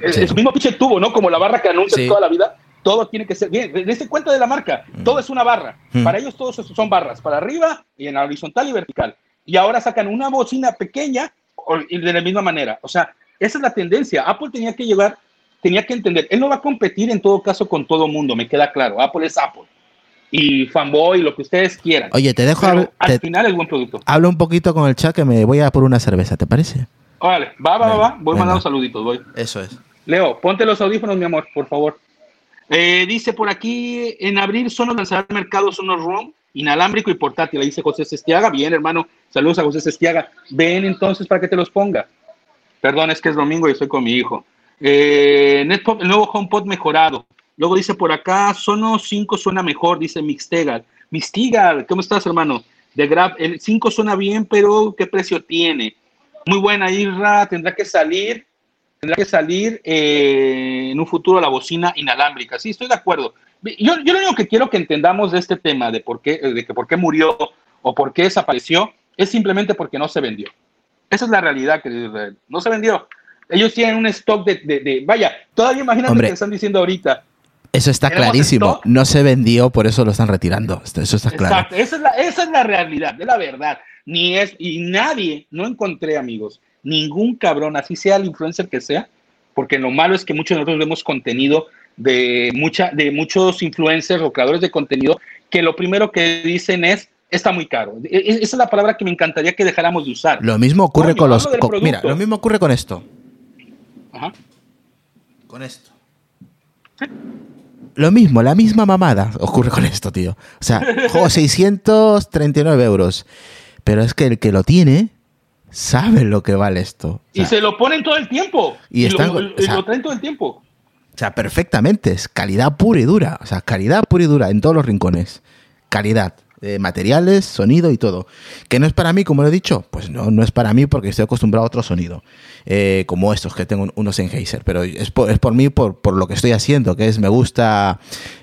Es el mismo pinche tubo, ¿no? Como la barra que anuncia toda la vida todo tiene que ser bien. Dense cuenta de la marca, mm. todo es una barra. Mm. Para ellos todos son barras, para arriba y en la horizontal y vertical. Y ahora sacan una bocina pequeña de la misma manera. O sea, esa es la tendencia. Apple tenía que llevar tenía que entender, él no va a competir en todo caso con todo mundo, me queda claro. Apple es Apple. Y fanboy, lo que ustedes quieran. Oye, te dejo Pero al te- final es buen producto. hablo un poquito con el chat que me voy a por una cerveza, ¿te parece? Vale, va, va, va, va. Voy Venga. mandando saluditos, voy. Eso es. Leo, ponte los audífonos, mi amor, por favor. Eh, dice por aquí, en abril Sonos lanzará al mercado Sonos Room, inalámbrico y portátil. Ahí dice José Sestiaga. Bien, hermano. Saludos a José Sestiaga. Ven entonces para que te los ponga. Perdón, es que es domingo y estoy con mi hijo. Eh, el nuevo HomePod mejorado. Luego dice por acá, Sonos 5 suena mejor, dice Mixtegal. Mixtegal, ¿cómo estás, hermano? De Grab, el 5 suena bien, pero ¿qué precio tiene? Muy buena, Irra, tendrá que salir, tendrá que salir eh, en un futuro la bocina inalámbrica. Sí, estoy de acuerdo. Yo, yo lo único que quiero que entendamos de este tema, de por qué, de que por qué murió o por qué desapareció, es simplemente porque no se vendió. Esa es la realidad, querido. No se vendió. Ellos tienen un stock de, de- de- vaya, todavía imagínate Hombre. que están diciendo ahorita. Eso está clarísimo. stock. No se vendió, por eso lo están retirando. Eso está claro. Exacto, esa es, la, esa es la realidad, es la verdad. Ni es, y nadie, no encontré amigos, ningún cabrón, así sea el influencer que sea, porque lo malo es que muchos de nosotros vemos contenido de, mucha, de muchos influencers o creadores de contenido que lo primero que dicen es, está muy caro. E- e- Esa es la palabra que me encantaría que dejáramos de usar. Lo mismo ocurre con los. con- mira, lo mismo ocurre con esto. Ajá. Con esto. Lo mismo, la misma mamada ocurre con esto, tío. O sea, jo, 639 euros. Pero es que el que lo tiene sabe lo que vale esto. O Y se lo ponen todo el tiempo. Y Y, están- lo, o sea- lo traen todo el tiempo. O sea, perfectamente. Es calidad pura y dura. O sea, calidad pura y dura en todos los rincones. Calidad. Materiales, sonido y todo. Que no es para mí, como lo he dicho. Pues no, no es para mí porque estoy acostumbrado a otro sonido. eh, como estos que tengo unos en. Pero es por, es por mí, por, por lo que estoy haciendo. Que es, me gusta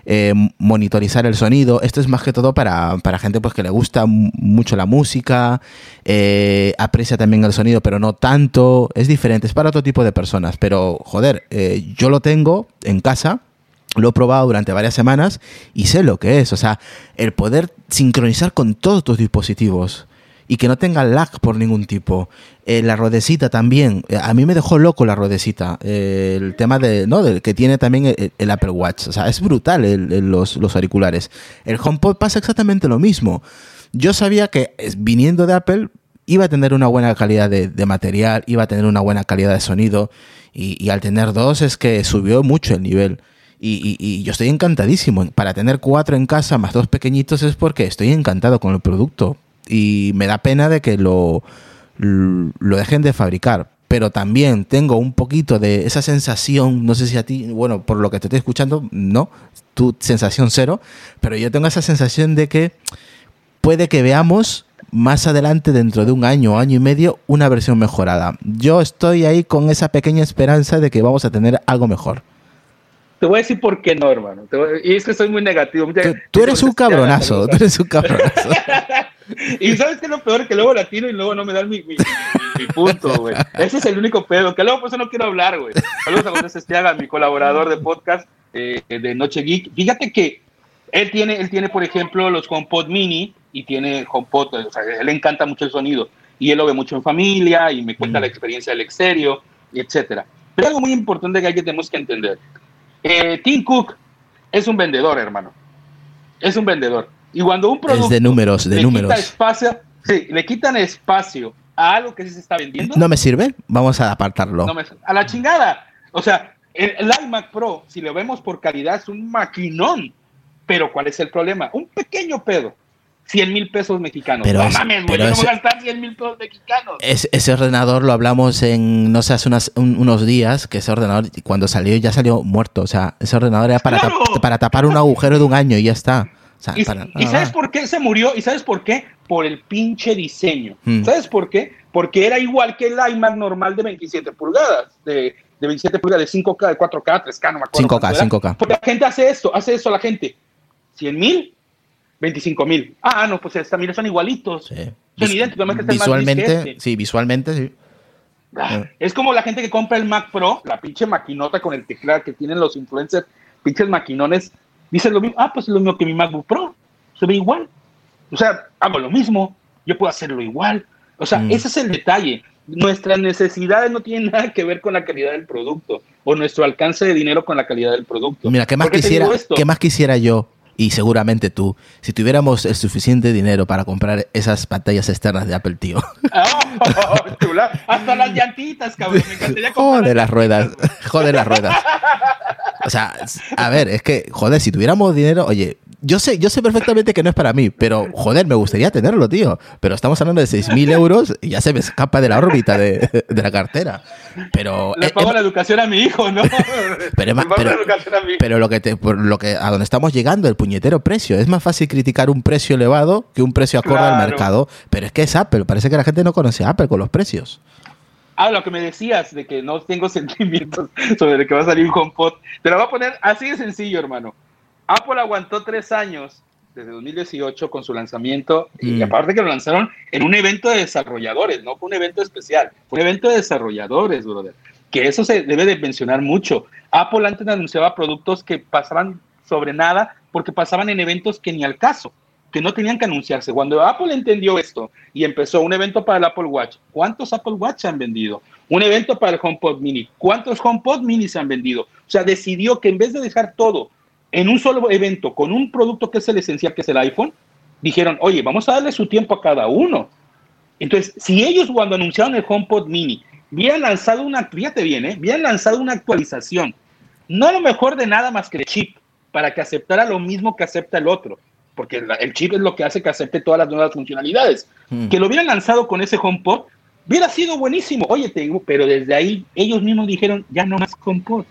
eh, monitorizar el sonido. Esto es más que todo para, para gente pues que le gusta mucho la música. eh, aprecia también el sonido, pero no tanto. Es diferente. Es para otro tipo de personas. Pero, joder, eh, yo lo tengo en casa. Lo he probado durante varias semanas y sé lo que es. O sea, el poder sincronizar con todos tus dispositivos y que no tenga lag por ningún tipo. Eh, la ruedecita también. Eh, a mí me dejó loco la ruedecita. Eh, el tema de, ¿no? que tiene también el, Apple Watch. O sea, es brutal los, los auriculares. El HomePod pasa exactamente lo mismo. Yo sabía que viniendo de Apple iba a tener una buena calidad de, de material, iba a tener una buena calidad de sonido. Y, y al tener dos es que subió mucho el nivel. Y, y- yo estoy encantadísimo. Para tener cuatro en casa más dos pequeñitos es porque estoy encantado con el producto. Y me da pena de que lo, lo dejen de fabricar. Pero también tengo un poquito de esa sensación, no sé si a ti, bueno, por lo que te estoy escuchando, no, tu sensación cero, pero yo tengo esa sensación de que puede que veamos más adelante, dentro de un año año y medio, una versión mejorada. Yo estoy ahí con esa pequeña esperanza de que vamos a tener algo mejor. Te voy a decir por qué no, hermano. Voy- y es que soy muy negativo. Tú, tú eres un cabronazo, tú eres un cabronazo. Y sabes que lo peor que luego la tiro y luego no me dan mi, mi, mi- mi punto, güey. Ese es el único pedo, que luego por eso no quiero hablar, güey. Saludos a José Estiaga, mi colaborador de podcast eh, de Noche Geek. Fíjate que él tiene, él tiene, por ejemplo, los HomePod Mini y tiene HomePod, o sea, él le encanta mucho el sonido y él lo ve mucho en familia y me cuenta Mm. la experiencia del exterior, etcétera. Pero algo muy importante que hay que tenemos que entender. Eh, Tim Cook es un vendedor, hermano. Es un vendedor. Y cuando un producto Es de números, de le números. quita espacio, sí, le quitan espacio a algo que sí se está vendiendo, ¿No me sirve? Vamos a apartarlo. no me- a la chingada. O sea, el, el iMac Pro, si lo vemos por calidad, es un maquinón. Pero ¿cuál es el problema? Un pequeño pedo. 100 mil pesos mexicanos. Pero no es- mames, güey, voy a gastar 100 mil pesos mexicanos. Es- ese ordenador lo hablamos en, no sé, hace unas- un- unos días, que ese ordenador cuando salió ya salió muerto. O sea, ese ordenador era para, ¡Claro! tap- para tapar un agujero de un año y ya está. O sea, ¿Y, para- y sabes por qué se murió? ¿Y sabes por qué? Por el pinche diseño. Hmm. ¿Sabes por qué? Porque era igual que el iMac normal de 27 pulgadas, de, de 27 pulgadas, de 5K, de 4K, 3K, no me acuerdo. 5K, cuánto era. 5K. Porque la gente hace esto, hace eso la gente. 100 mil, 25 mil. Ah, no, pues esta, mira, son igualitos. Sí. Son idénticos, más que visualmente, este. sí, visualmente, sí. Ah, Es como la gente que compra el Mac Pro, la pinche maquinota con el teclado que tienen los influencers, pinches maquinones, dicen lo mismo, ah, pues es lo mismo que mi MacBook Pro, se ve igual. O sea, hago lo mismo, yo puedo hacerlo igual. O sea, Mm. ese es el detalle. Nuestras necesidades no tienen nada que ver con la calidad del producto. o nuestro alcance de dinero con la calidad del producto. Mira, ¿qué más, quisiera, ¿qué más quisiera yo? Y seguramente tú, si tuviéramos el suficiente dinero para comprar esas pantallas externas de Apple, tío. Oh, hasta las llantitas, cabrón. Me encantaría Joder las ruedas. Joder las ruedas. O sea, a ver, es que, joder, si tuviéramos dinero, oye, yo sé, yo sé perfectamente que no es para mí, pero joder, me gustaría tenerlo, tío. Pero estamos hablando de 6.000 euros y ya se me escapa de la órbita de, la cartera. Pero. Le pago la educación a mi hijo, ¿no? Pero, pero, lo que te, lo que a donde estamos llegando, el puñetero precio. Es más fácil criticar un precio elevado que un precio acorde al mercado. Pero es que es Apple. Parece que la gente no conoce a Apple con los precios. Ah, lo que me decías de que no tengo sentimientos sobre que va a salir un HomePod. Te lo voy a poner así de sencillo, hermano. Apple aguantó tres años desde 2018 con su lanzamiento y mm. aparte que lo lanzaron en un evento de desarrolladores, no fue un evento especial, fue un evento de desarrolladores, brother. Que eso se debe de mencionar mucho. Apple antes anunciaba productos que pasaban sobre nada porque pasaban en eventos que ni al caso, que no tenían que anunciarse. Cuando Apple entendió esto y empezó un evento para el Apple Watch, ¿cuántos Apple Watch han vendido? Un evento para el HomePod Mini, ¿cuántos HomePod Mini se han vendido? O sea, decidió que en vez de dejar todo en un solo evento con un producto que es el esencial, que es el iPhone, dijeron, oye, vamos a darle su tiempo a cada uno. Entonces, si ellos cuando anunciaron el HomePod Mini, habían lanzado una, fíjate bien, ¿eh? habían lanzado una actualización, no lo mejor de nada más que el chip, para que aceptara lo mismo que acepta el otro, porque el, chip es lo que hace que acepte todas las nuevas funcionalidades. Hmm. Que lo hubieran lanzado con ese HomePod, hubiera sido buenísimo. Oye, te digo, pero desde ahí ellos mismos dijeron, ya no más HomePod.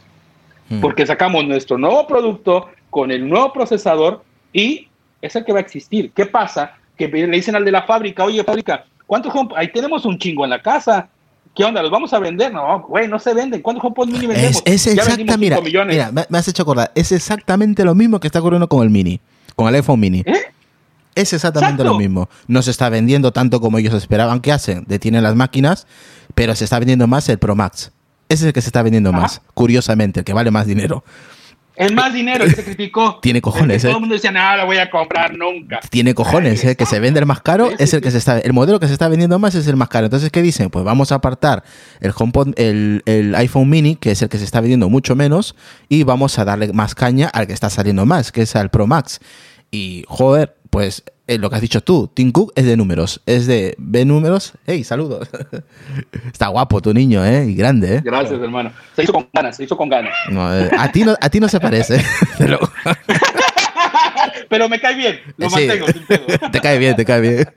Porque sacamos nuestro nuevo producto con el nuevo procesador y es el que va a existir. ¿Qué pasa? Que le dicen al de la fábrica, oye, fábrica, ¿cuántos Ahí tenemos un chingo en la casa. ¿Qué onda? ¿Los vamos a vender? No, güey, no se venden. ¿Cuántos HomePod mini vendemos? Es, exacta, mira, mira, me, has hecho acordar. Es exactamente lo mismo que está ocurriendo con el mini, con el iPhone mini. ¿Eh? Es exactamente lo mismo. No se está vendiendo tanto como ellos esperaban que hacen. Detienen las máquinas, pero se está vendiendo más el Pro Max. Ese es el que se está vendiendo más, curiosamente, el que vale más dinero. Es más dinero que se criticó. Tiene cojones, Todo el mundo decía, no, lo voy a comprar nunca. Tiene cojones, ¿eh? Que se vende el más caro es el que se está... El modelo que se está vendiendo más es el más caro. Entonces, ¿qué dicen? Pues vamos a apartar el HomePod, el, el iPhone mini, que es el que se está vendiendo mucho menos, y vamos a darle más caña al que está saliendo más, que es al Pro Max. Y, joder, pues eh, lo que has dicho tú, Tim Cook es de números, es de ve números. Hey, saludos. Está guapo tu niño, ¿eh? Y grande, ¿eh? Gracias, hermano. Se hizo con ganas, se hizo con ganas. Eh, a, ti no, a ti no se parece. Pero me cae bien, lo mantengo. Te cae bien, te cae bien.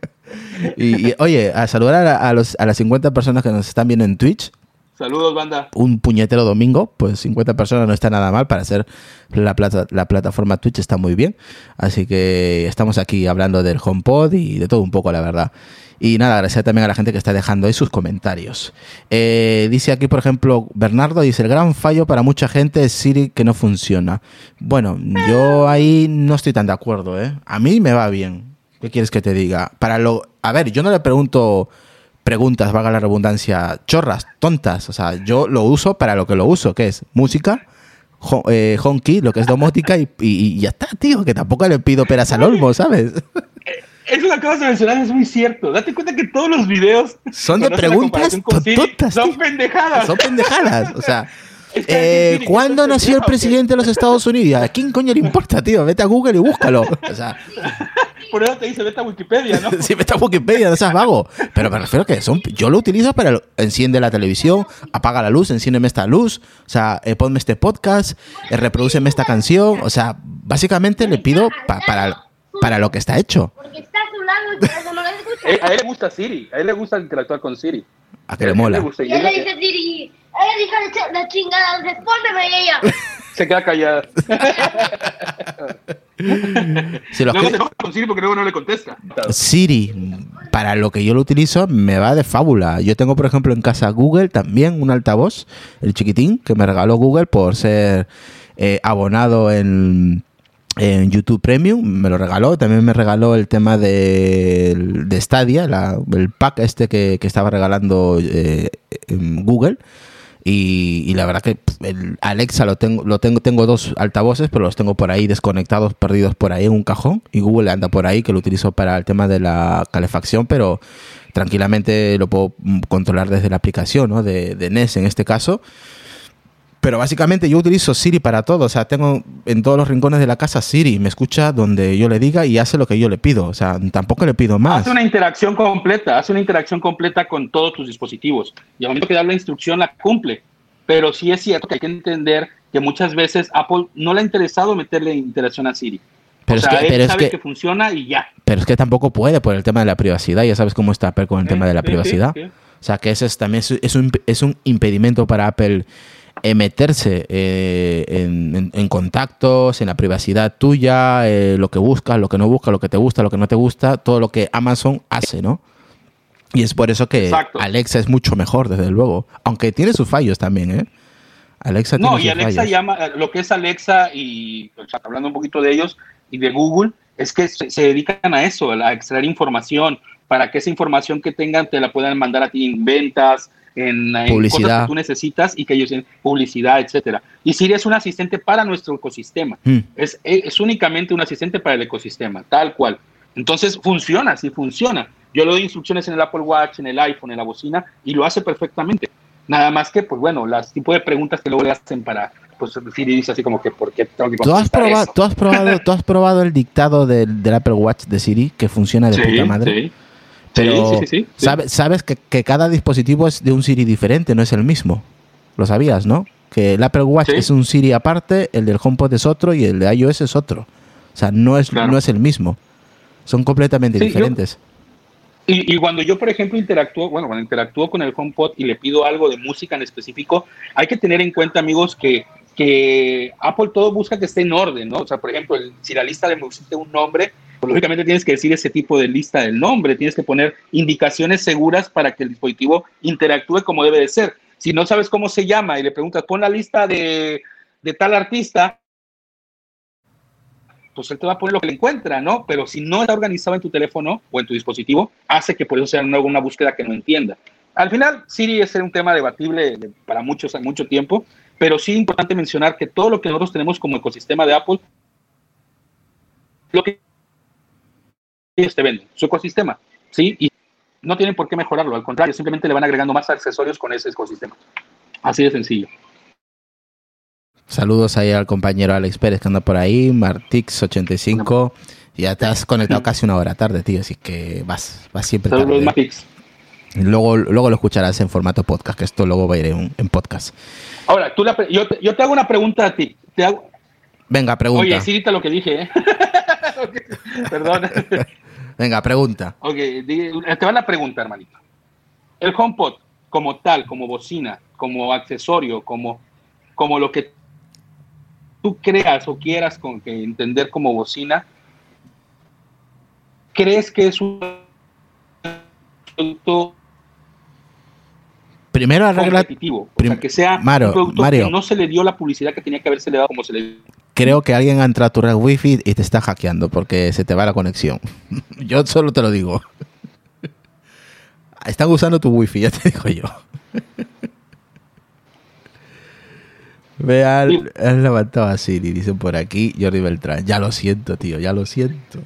Y, oye, a saludar a, los, a las 50 personas que nos están viendo en Twitch. Saludos, banda. Un puñetero domingo, pues 50 personas no está nada mal para hacer la, plata, la plataforma Twitch, está muy bien. Así que estamos aquí hablando del HomePod y de todo un poco, la verdad. Y nada, agradecer también a la gente que está dejando ahí sus comentarios. Eh, dice aquí, por ejemplo, Bernardo dice, el gran fallo para mucha gente es Siri que no funciona. Bueno, yo ahí no estoy tan de acuerdo, ¿eh? A mí me va bien. ¿Qué quieres que te diga? Para lo... A ver, yo no le pregunto preguntas, valga la redundancia, chorras, tontas. O sea, yo lo uso para lo que lo uso, que es música, eh, honky, lo que es domótica, y, ya está, tío, que tampoco le pido peras al olmo, ¿sabes? Eso que acabas de mencionar es muy cierto. Date cuenta que todos los videos son de preguntas tontas. Son pendejadas. Son pendejadas. O sea, eh, ¿Cuándo nació el presidente de los Estados Unidos? ¿A quién coño le importa, tío? Vete a Google y búscalo. O sea, Por eso te dice, vete a Wikipedia, ¿no? sí, vete a Wikipedia, no seas vago. Pero me refiero a que son, yo lo utilizo para enciende la televisión, apaga la luz, enciéndeme esta luz, o sea, eh, ponme este podcast, eh, reproduceme esta canción. O sea, básicamente le pido para, para lo que está hecho. Porque está a su lado y no le escucha. A él le gusta Siri, a él le gusta interactuar con Siri. A que le mola. Y él le dice Siri, ella dijo la chingada, respóndeme ella. Se queda callada. si luego que... con Siri porque luego no le contesta. Siri, para lo que yo lo utilizo, me va de fábula. Yo tengo, por ejemplo, en casa Google también un altavoz, el chiquitín, que me regaló Google por ser eh, abonado en, en YouTube Premium, me lo regaló. También me regaló el tema de, de Stadia, el pack este que, estaba regalando eh, en Google. Y, la verdad que el Alexa lo tengo, lo tengo, tengo dos altavoces, pero los tengo por ahí desconectados, perdidos por ahí en un cajón. Y Google anda por ahí, que lo utilizo para el tema de la calefacción, pero tranquilamente lo puedo controlar desde la aplicación, ¿no? De, de NES en este caso. Pero básicamente yo utilizo Siri para todo. O sea, tengo en todos los rincones de la casa Siri. Me escucha donde yo le diga y hace lo que yo le pido. O sea, tampoco le pido más. Hace una interacción completa, hace una interacción completa con todos tus dispositivos. Y al momento que da la instrucción, la cumple. Pero sí es cierto que hay que entender que muchas veces Apple no le ha interesado meterle interacción a Siri. Pero o sea, es que, él pero sabe es que, que, funciona y ya. pero es que tampoco puede por el tema de la privacidad. Ya sabes cómo está Apple con el tema de la privacidad. O sea, que ese es, también es, es un, es un impedimento para Apple meterse eh, en, en- en contactos, en la privacidad tuya, eh, lo que buscas, lo que no buscas, lo que te gusta, lo que no te gusta, todo lo que Amazon hace, ¿no? Y es por eso que Exacto. Alexa es mucho mejor, desde luego. Aunque tiene sus fallos también, ¿eh? Alexa No, tiene y sus Alexa fallos. llama, eh, lo que es Alexa y o sea, hablando un poquito de ellos y de Google, es que se, se dedican a eso, a extraer información, para que esa información que tengan te la puedan mandar a ti en ventas, en, en Publicidad. cosas que tú necesitas y que ellos tienen publicidad, etcétera. Y Siri es un asistente para nuestro ecosistema. Mm. Es, es únicamente un asistente para el ecosistema, tal cual. Entonces funciona, sí funciona. Yo le doy instrucciones en el Apple Watch, en el iPhone, en la bocina y lo hace perfectamente. Nada más que, pues bueno, las tipo de preguntas que luego le hacen para, pues Siri dice así como que, ¿por qué tengo que ¿Tú has, contestar probado, eso? ¿tú, has probado, ¿Tú has probado el dictado del, del Apple Watch de Siri que funciona de Sí, puta madre? sí. Pero Sí, sí, sí, sí, sí. sabe- sabes que, que cada dispositivo es de un Siri diferente, no es el mismo. Lo sabías, ¿no? Que el Apple Watch es un Siri aparte, el del HomePod es otro y el de iOS es otro. O sea, no es, Claro. no es el mismo. Son completamente yo- diferentes. Y, y cuando yo, por ejemplo, interactúo, bueno, cuando interactúo con el HomePod y le pido algo de música en específico, hay que tener en cuenta, amigos, que, que Apple todo busca que esté en orden, ¿no? O sea, por ejemplo, el- si la lista música tiene un nombre, pues lógicamente tienes que decir ese tipo de lista del nombre, tienes que poner indicaciones seguras para que el dispositivo interactúe como debe de ser. Si no sabes cómo se llama y le preguntas, pon la lista de, de tal artista, pues él te va a poner lo que le encuentra, ¿no? Pero si no está organizado en tu teléfono o en tu dispositivo, hace que por eso sea una, búsqueda que no entienda. Al final, Siri es un tema debatible de- para muchos mucho tiempo, pero sí es importante mencionar que todo lo que nosotros tenemos como ecosistema de Apple, lo que ellos te venden, su ecosistema, ¿sí? Y no tienen por qué mejorarlo, al contrario, simplemente le van agregando más accesorios con ese ecosistema. Así de sencillo. Saludos ahí al compañero Alex Pérez que anda por ahí, Martix85. Ya te has conectado casi una hora tarde, tío, así que vas, vas siempre Saludos, tarde. Matix. Y Luego, luego lo escucharás en formato podcast, que esto luego va a ir en, en podcast. Ahora, tú la yo, te, yo te hago una pregunta a ti. Te hago, Venga, pregunta. Oye, sí, lo que dije, ¿eh? Perdón. Venga, pregunta. Ok, te va la pregunta, hermanito. El HomePod, como tal, como bocina, como accesorio, como, como lo que tú creas o quieras con que entender como bocina, ¿crees que es un producto Primero arregla. competitivo? O prim- sea, que sea Mario, un producto Mario. que no se le dio la publicidad que tenía que haberse le dado como se le dio. Creo que alguien ha entrado a tu red wifi y te está hackeando porque se te va la conexión. Yo solo te lo digo. Están usando tu wifi, ya te digo yo. Vea, Sí. has levantado a Siri, dicen por aquí Jordi Beltrán. Ya lo siento, tío, ya lo siento.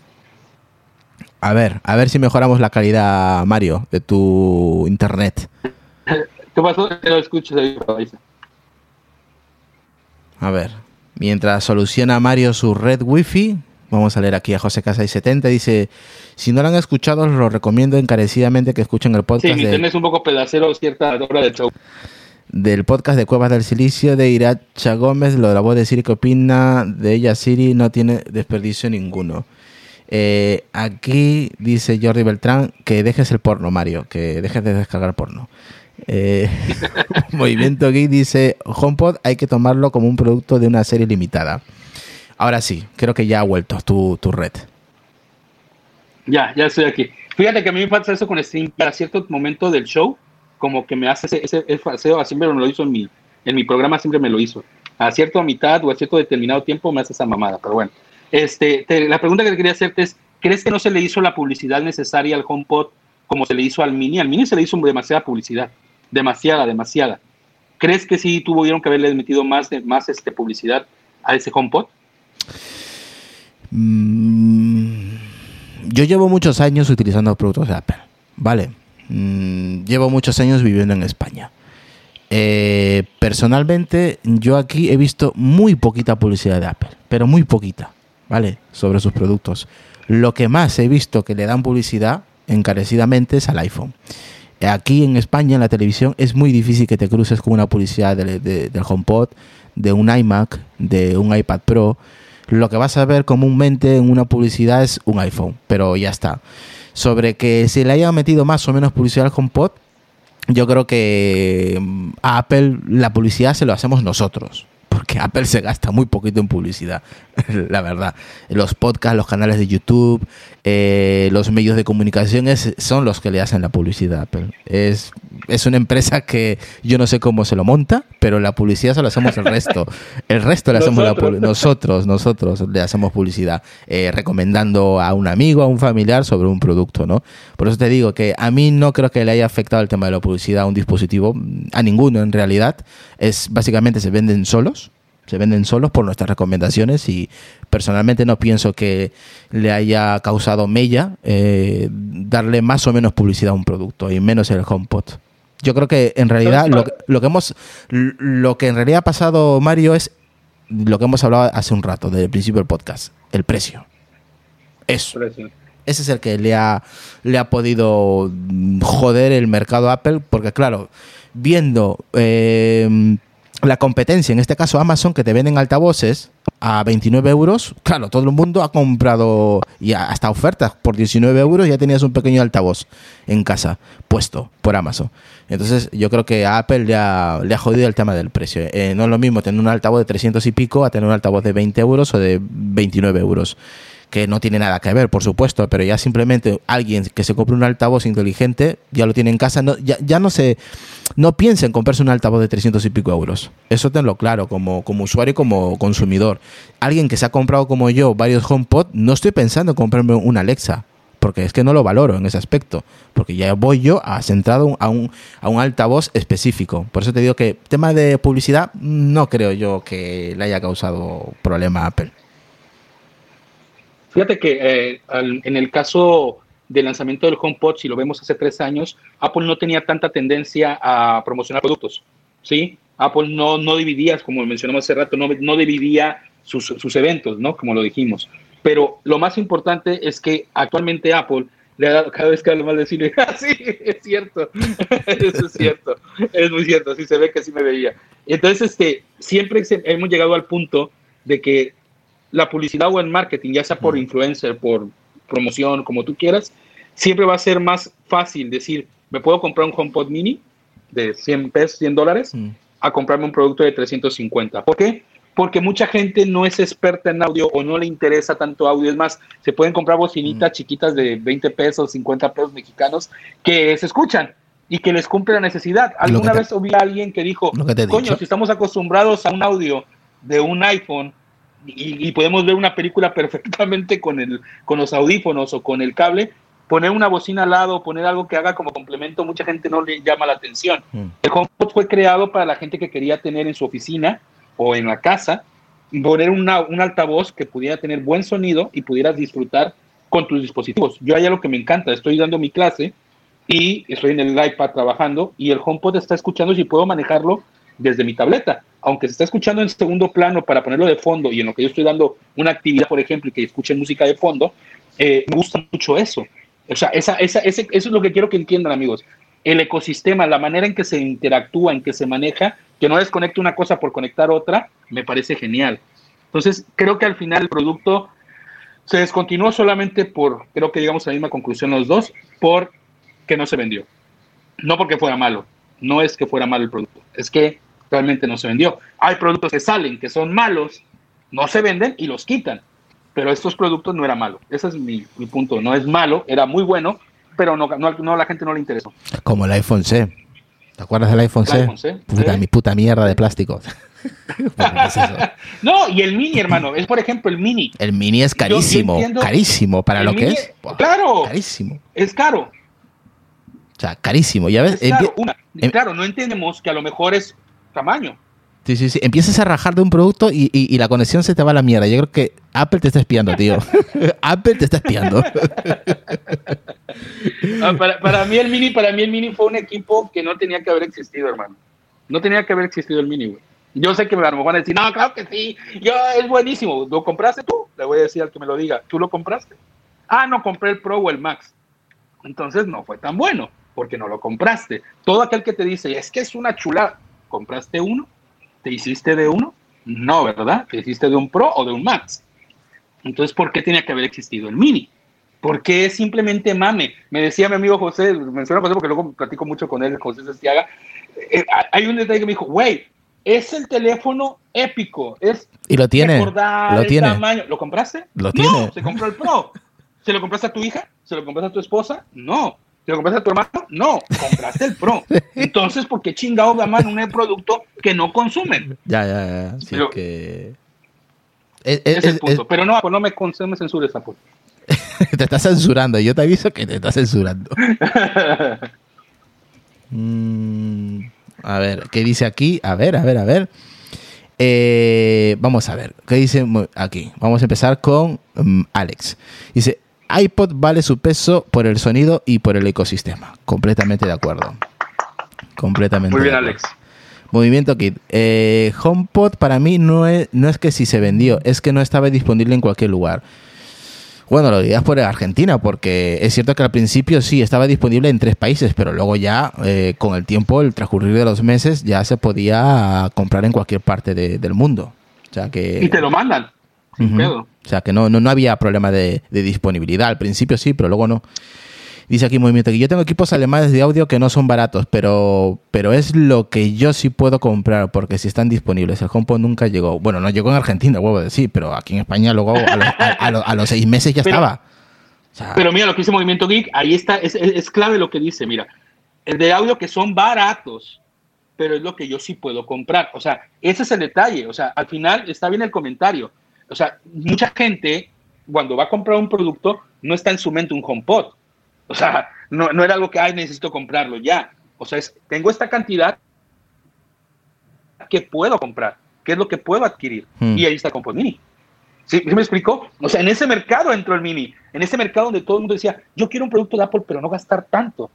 A ver, a ver si mejoramos la calidad, Mario, de tu internet. ¿Qué pasó? Lo escucho está. A ver, mientras soluciona Mario su red wifi, vamos a leer aquí a José Casa 70 dice, si no lo han escuchado, lo recomiendo encarecidamente que escuchen el Sí, podcast mi de, es un poco pedacero cierta hora del show. del podcast de Cuevas del Silicio de Iracha Gómez, lo de la voz de Siri que opina de ella Siri no tiene desperdicio ninguno. Eh, aquí dice Jordi Beltrán que dejes el porno, Mario, que dejes de descargar porno. Eh, Movimiento Geek dice, HomePod hay que tomarlo como un producto de una serie limitada. Ahora sí, creo que ya ha vuelto tu, tu red. Ya, ya estoy aquí. Fíjate que a mí me pasa eso con Stream para cierto momento del show, como que me hace ese, ese, ese siempre me lo hizo en mi, en mi programa, siempre me lo hizo. A cierta mitad o a cierto determinado tiempo me hace esa mamada, pero bueno. Este, te- la pregunta que quería hacerte es, ¿crees que no se le hizo la publicidad necesaria al HomePod como se le hizo al Mini? Al Mini se le hizo demasiada publicidad, demasiada, demasiada. ¿Crees que sí tuvieron que haberle metido más, más este, publicidad a ese HomePod? Mm, yo llevo muchos años utilizando productos de Apple, ¿vale? Mm, llevo muchos años viviendo en España. Eh, personalmente yo aquí he visto muy poquita publicidad de Apple, pero muy poquita, ¿vale? Sobre sus productos. Lo que más he visto que le dan publicidad encarecidamente es al iPhone. Aquí en España, en la televisión, es muy difícil que te cruces con una publicidad del, HomePod, de un iMac, de un iPad Pro. Lo que vas a ver comúnmente en una publicidad es un iPhone, pero ya está. Sobre que se le haya metido más o menos publicidad al HomePod, yo creo que mm, a Apple la publicidad se lo hacemos nosotros porque Apple se gasta muy poquito en publicidad, la verdad. Los podcasts, los canales de YouTube, eh, los medios de comunicación son los que le hacen la publicidad a Apple. Es, es una empresa que yo no sé cómo se lo monta, pero la publicidad se lo hacemos el resto. El resto le hacemos nosotros. la nosotros, nosotros le hacemos publicidad, eh, recomendando a un amigo, a un familiar sobre un producto, ¿no? Por eso te digo que a mí no creo que le haya afectado el tema de la publicidad a un dispositivo, a ninguno en realidad. Es básicamente se venden solos se venden solos por nuestras recomendaciones y personalmente no pienso que le haya causado mella eh, darle más o menos publicidad a un producto y menos el HomePod. Yo creo que en realidad lo, lo, que hemos lo que en realidad ha pasado Mario es lo que hemos hablado hace un rato desde el principio del podcast, el precio. Eso. Ese es el que le ha le ha podido joder el mercado Apple porque claro, viendo eh, la competencia, en este caso Amazon, que te venden altavoces a 29 euros, claro, todo el mundo ha comprado y hasta ofertas por 19 euros ya tenías un pequeño altavoz en casa puesto por Amazon. Entonces yo creo que a Apple le ha, le ha jodido el tema del precio. Eh, no es lo mismo tener un altavoz de 300 y pico a tener un altavoz de 20 euros o de 29 euros que no tiene nada que ver, por supuesto, pero ya simplemente alguien que se compre un altavoz inteligente ya lo tiene en casa, no, ya, ya no se no piensa en comprarse un altavoz de 300 y pico euros. Eso tenlo claro como, como usuario y como consumidor. Alguien que se ha comprado como yo varios HomePod, no estoy pensando en comprarme un Alexa, porque es que no lo valoro en ese aspecto, porque ya voy yo a centrado a un, a un altavoz específico. Por eso te digo que tema de publicidad no creo yo que le haya causado problema a Apple. Fíjate que eh, en el caso del lanzamiento del HomePod, si lo vemos hace tres años, Apple no tenía tanta tendencia a promocionar productos, ¿sí? Apple no, no dividía, como mencionamos hace rato, no, no dividía sus, sus, eventos, ¿no? Como lo dijimos. Pero lo más importante es que actualmente Apple le ha dado, cada vez que hablo mal de cine, ah, sí, es cierto, eso es cierto, es muy cierto, sí se ve que sí me veía. Entonces, este, siempre hemos llegado al punto de que la publicidad o el marketing, ya sea por influencer, por promoción, como tú quieras, siempre va a ser más fácil decir, me puedo comprar un HomePod mini de 100 pesos, 100 dólares, a comprarme un producto de 350. ¿Por qué? Porque mucha gente no es experta en audio o no le interesa tanto audio. Es más, se pueden comprar bocinitas chiquitas de 20 pesos, 50 pesos mexicanos que se escuchan y que les cumple la necesidad. Alguna vez oí a alguien que dijo, coño, si estamos acostumbrados a un audio de un iPhone y, podemos ver una película perfectamente con, el, con los audífonos o con el cable, poner una bocina al lado, poner algo que haga como complemento, mucha gente no le llama la atención. Mm. El HomePod fue creado para la gente que quería tener en su oficina o en la casa, poner una, un altavoz que pudiera tener buen sonido y pudieras disfrutar con tus dispositivos. Yo hay algo que me encanta, estoy dando mi clase y estoy en el iPad trabajando y el HomePod está escuchando si puedo manejarlo desde mi tableta aunque se está escuchando en segundo plano para ponerlo de fondo y en lo que yo estoy dando una actividad, por ejemplo, y que escuchen música de fondo, eh, me gusta mucho eso. O sea, esa, esa, ese, eso es lo que quiero que entiendan, amigos. El ecosistema, la manera en que se interactúa, en que se maneja, que no desconecte una cosa por conectar otra, me parece genial. Entonces, creo que al final el producto se descontinuó solamente por, creo que llegamos a la misma conclusión los dos, por que no se vendió. No porque fuera malo, no es que fuera malo el producto, es que realmente no se vendió. Hay productos que salen, que son malos, no se venden y los quitan. Pero estos productos no eran malos. Ese es mi, punto. No es malo, era muy bueno, pero no, no, la gente no le interesó. Como el iPhone C. ¿Te acuerdas del iPhone C? Puta, mi puta mierda de plástico. no, y el mini, hermano, es por ejemplo el mini. El mini es carísimo, carísimo para lo que es. Claro, carísimo. Es caro. O sea, carísimo. Ya ves, claro, em- claro, no entendemos que a lo mejor es tamaño. Sí, sí, sí. Empiezas a rajar de un producto y, la conexión se te va a la mierda. Yo creo que Apple te está espiando, tío. Apple te está espiando. Ah, para, mí el Mini, para mí el Mini fue un equipo que no tenía que haber existido, hermano. No tenía que haber existido el mini, güey. Yo sé que me van a decir, no, claro que sí, yo, es buenísimo. ¿Lo compraste tú? Le voy a decir al que me lo diga, ¿tú lo compraste? Ah, no, compré el Pro o el Max. Entonces no fue tan bueno, porque no lo compraste. Todo aquel que te dice, es que es una chulada, ¿compraste uno? ¿Te hiciste de uno? No, ¿verdad? ¿Te hiciste de un Pro o de un Max? Entonces, ¿por qué tenía que haber existido el Mini? ¿Por qué simplemente mame? Me decía mi amigo José, menciona José porque luego platico mucho con él, José Sestiaga. Eh, hay un detalle que me dijo, güey, es el teléfono épico. Es y lo tiene. Lo tiene. Tamaño. ¿Lo compraste? Lo tiene. No, se compró el Pro. ¿Se lo compraste a tu hija? ¿Se lo compraste a tu esposa? No. ¿Se lo compraste a tu hermano? No. Compraste el Pro. Entonces, ¿por qué chingados llaman un producto que no consumen? Ya, ya, ya. Sí, que... Es, es, el punto. Pero no, no me, no me censures, te está censurando. Yo te aviso que te está censurando. mm. A ver, ¿qué dice aquí? A ver, a ver, a ver. Eh, vamos a ver, ¿qué dice aquí? Vamos a empezar con mm, Alex. Dice, iPod vale su peso por el sonido y por el ecosistema. Completamente de acuerdo. Completamente. Muy bien, Alex. Movimiento Kit. Eh, HomePod para mí no es, no es que si se vendió, es que no estaba disponible en cualquier lugar. Bueno, lo dirías por Argentina, porque es cierto que al principio sí estaba disponible en tres países, pero luego ya eh, con el tiempo, el transcurrir de los meses, ya se podía comprar en cualquier parte del mundo. O sea que, y te lo mandan. O sea que no, no, no había problema de, de, disponibilidad. Al principio sí, pero luego no. Dice aquí Movimiento que yo tengo equipos alemanes de audio que no son baratos, pero, pero es lo que yo sí puedo comprar porque si están disponibles. El HomePod nunca llegó. Bueno, no llegó en Argentina, huevo de decir, pero aquí en España luego a los, seis meses ya estaba. pero mira lo que dice Movimiento Geek, ahí está, es, es, clave lo que dice, mira, el de audio que son baratos, pero es lo que yo sí puedo comprar. O sea, ese es el detalle. O sea, al final está bien el comentario. O sea, mucha gente cuando va a comprar un producto no está en su mente un HomePod o sea, no, era algo que, ay, necesito comprarlo ya. O sea, es, tengo esta cantidad que puedo comprar, que es lo que puedo adquirir. Hmm. Y ahí está el Mini. ¿Sí? me explicó? O sea, en ese mercado entró el Mini. En ese mercado donde todo el mundo decía, yo quiero un producto de Apple, pero no gastar tanto.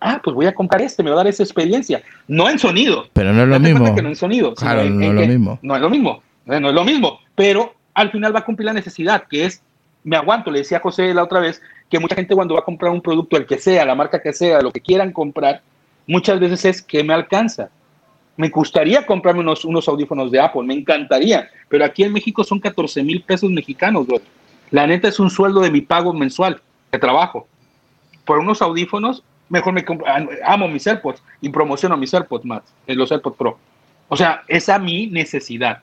Ah, pues voy a comprar este, me va a dar esa experiencia. No en sonido. Pero no es lo mismo. Que no en sonido. Claro, no es lo mismo. No es lo mismo. No es lo mismo. Pero al final va a cumplir la necesidad, que es, me aguanto, le decía a José la otra vez, que mucha gente cuando va a comprar un producto, el que sea, la marca que sea, lo que quieran comprar, muchas veces es que me alcanza. Me gustaría comprarme unos, unos audífonos de Apple, me encantaría, pero aquí en México son 14 mil pesos mexicanos, La neta es un sueldo de mi pago mensual de trabajo. Por unos audífonos, mejor me amo mis AirPods y promociono mis AirPods más, en los AirPods Pro. O sea, esa mi necesidad.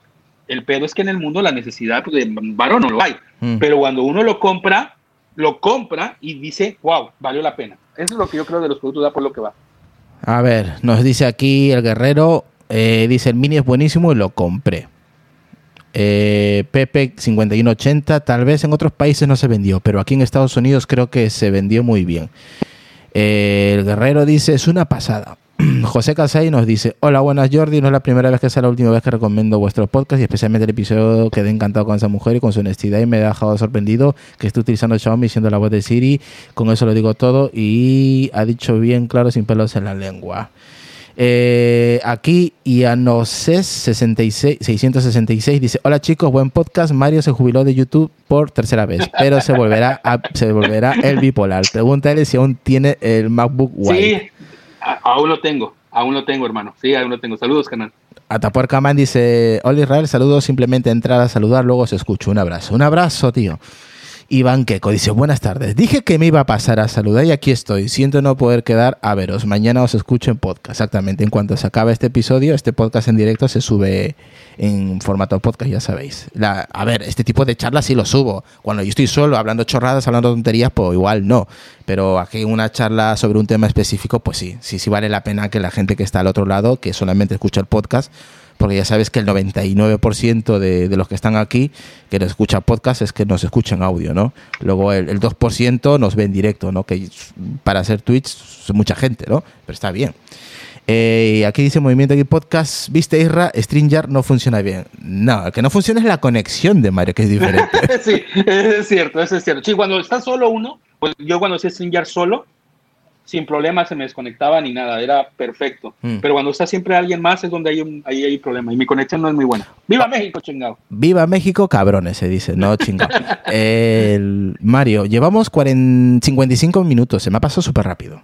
El pedo es que en el mundo la necesidad pues, de varón no lo hay. Mm. Pero cuando uno lo compra, lo compra y dice, wow, valió la pena. Eso es lo que yo creo de los productos de Apple lo que va. A ver, nos dice aquí el guerrero, eh, dice el mini es buenísimo y lo compré. Eh, Pepe 5180, tal vez en otros países no se vendió, pero aquí en Estados Unidos creo que se vendió muy bien. Eh, el guerrero dice, es una pasada. José Casay nos dice, hola, buenas Jordi, no es la primera vez que es la última vez que recomiendo vuestro podcast y especialmente el episodio quedé encantado con esa mujer y con su honestidad y me ha dejado sorprendido que esté utilizando Xiaomi siendo la voz de Siri, con eso lo digo todo y ha dicho bien claro sin pelos en la lengua. Eh, aquí Ianoses 66, 666 dice, hola chicos, buen podcast, Mario se jubiló de YouTube por tercera vez, pero se volverá, se volverá el bipolar. Pregúntale si aún tiene el MacBook White. Aún lo tengo, aún lo tengo, hermano. Sí, aún lo tengo. Saludos, canal. Atapuerca Man dice: Hola Israel, saludos. Simplemente entrar a saludar, luego se escucha. Un abrazo. Un abrazo, tío. Iván Queco dice, buenas tardes. Dije que me iba a pasar a saludar y aquí estoy. Siento no poder quedar a veros. Mañana os escucho en podcast. Exactamente. En cuanto se acabe este episodio, este podcast en directo se sube en formato podcast, ya sabéis. a ver, este tipo de charlas sí lo subo. Cuando yo estoy solo, hablando chorradas, hablando tonterías, pues igual no. Pero aquí una charla sobre un tema específico, pues sí. Sí, sí vale la pena que la gente que está al otro lado, que solamente escucha el podcast, porque ya sabes que el 99% de, de, los que están aquí, que nos escuchan podcast, es que nos escuchan audio, ¿no? Luego el, 2% nos ve en directo, ¿no? Que para hacer es mucha gente, ¿no? Pero está bien. Eh, aquí dice Movimiento aquí Podcast, viste Isra, Stringer no funciona bien. No, el que no funciona es la conexión de Mario, que es diferente. sí, es cierto, eso es cierto. Sí, cuando está solo uno, pues yo cuando sé Stringer solo, sin problema se me desconectaba ni nada, era perfecto. Mm. Pero cuando está siempre alguien más es donde hay un, ahí hay problema y mi conexión no es muy buena. ¡Viva México, chingado! Viva México, cabrones, se dice, no chingado. El- Mario, llevamos 40 55 minutos, se me ha pasado súper rápido.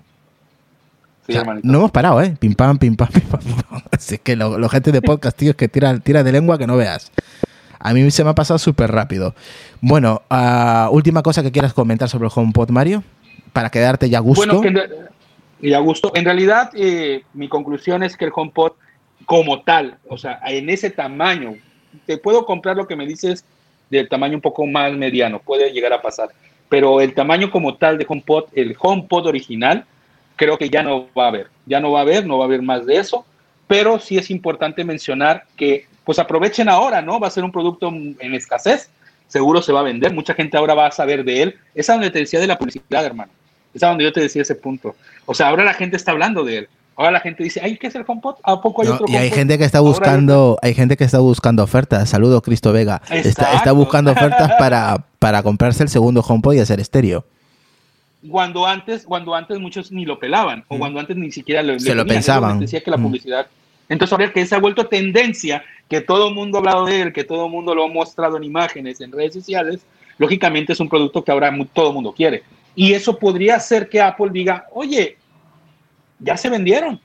Sí, O sea, hermanito. no hemos parado, ¿eh? Pim pam, pim pam, pim pam. Así que lo, lo gente de podcast, tío, es que tira, tira de lengua que no veas. A mí se me ha pasado súper rápido. Bueno, ah, última cosa que quieras comentar sobre el HomePod, Mario, para quedarte ya a gusto. Bueno, en y a gusto. En realidad, eh, mi conclusión es que el HomePod, como tal, o sea, en ese tamaño, te puedo comprar lo que me dices del tamaño un poco más mediano, puede llegar a pasar. Pero el tamaño como tal de HomePod, el HomePod original, creo que ya no va a haber. Ya no va a haber, no va a haber más de eso. Pero sí es importante mencionar que, pues aprovechen ahora, ¿no? Va a ser un producto en escasez. Seguro se va a vender. Mucha gente ahora va a saber de él. Esa es donde te de la publicidad, hermano. Es donde yo te decía ese punto. O sea, ahora la gente está hablando de él. Ahora la gente dice, ay, ¿qué es el HomePod? ¿A poco hay No, otro y hay HomePod? gente que está hay buscando, hay gente que está buscando ofertas. Saludo Cristo Vega. Está, buscando ofertas para, para comprarse el segundo HomePod y hacer estéreo. cuando antes, cuando antes muchos ni lo pelaban, o cuando antes ni siquiera lo, Se le lo pensaban. Decía que la Mm. publicidad. Entonces, ahora que se ha vuelto tendencia, que todo el mundo ha hablado de él, que todo el mundo lo ha mostrado en imágenes, en redes sociales, lógicamente es un producto que ahora todo el mundo quiere. Y eso podría hacer que Apple diga, oye, ya se vendieron.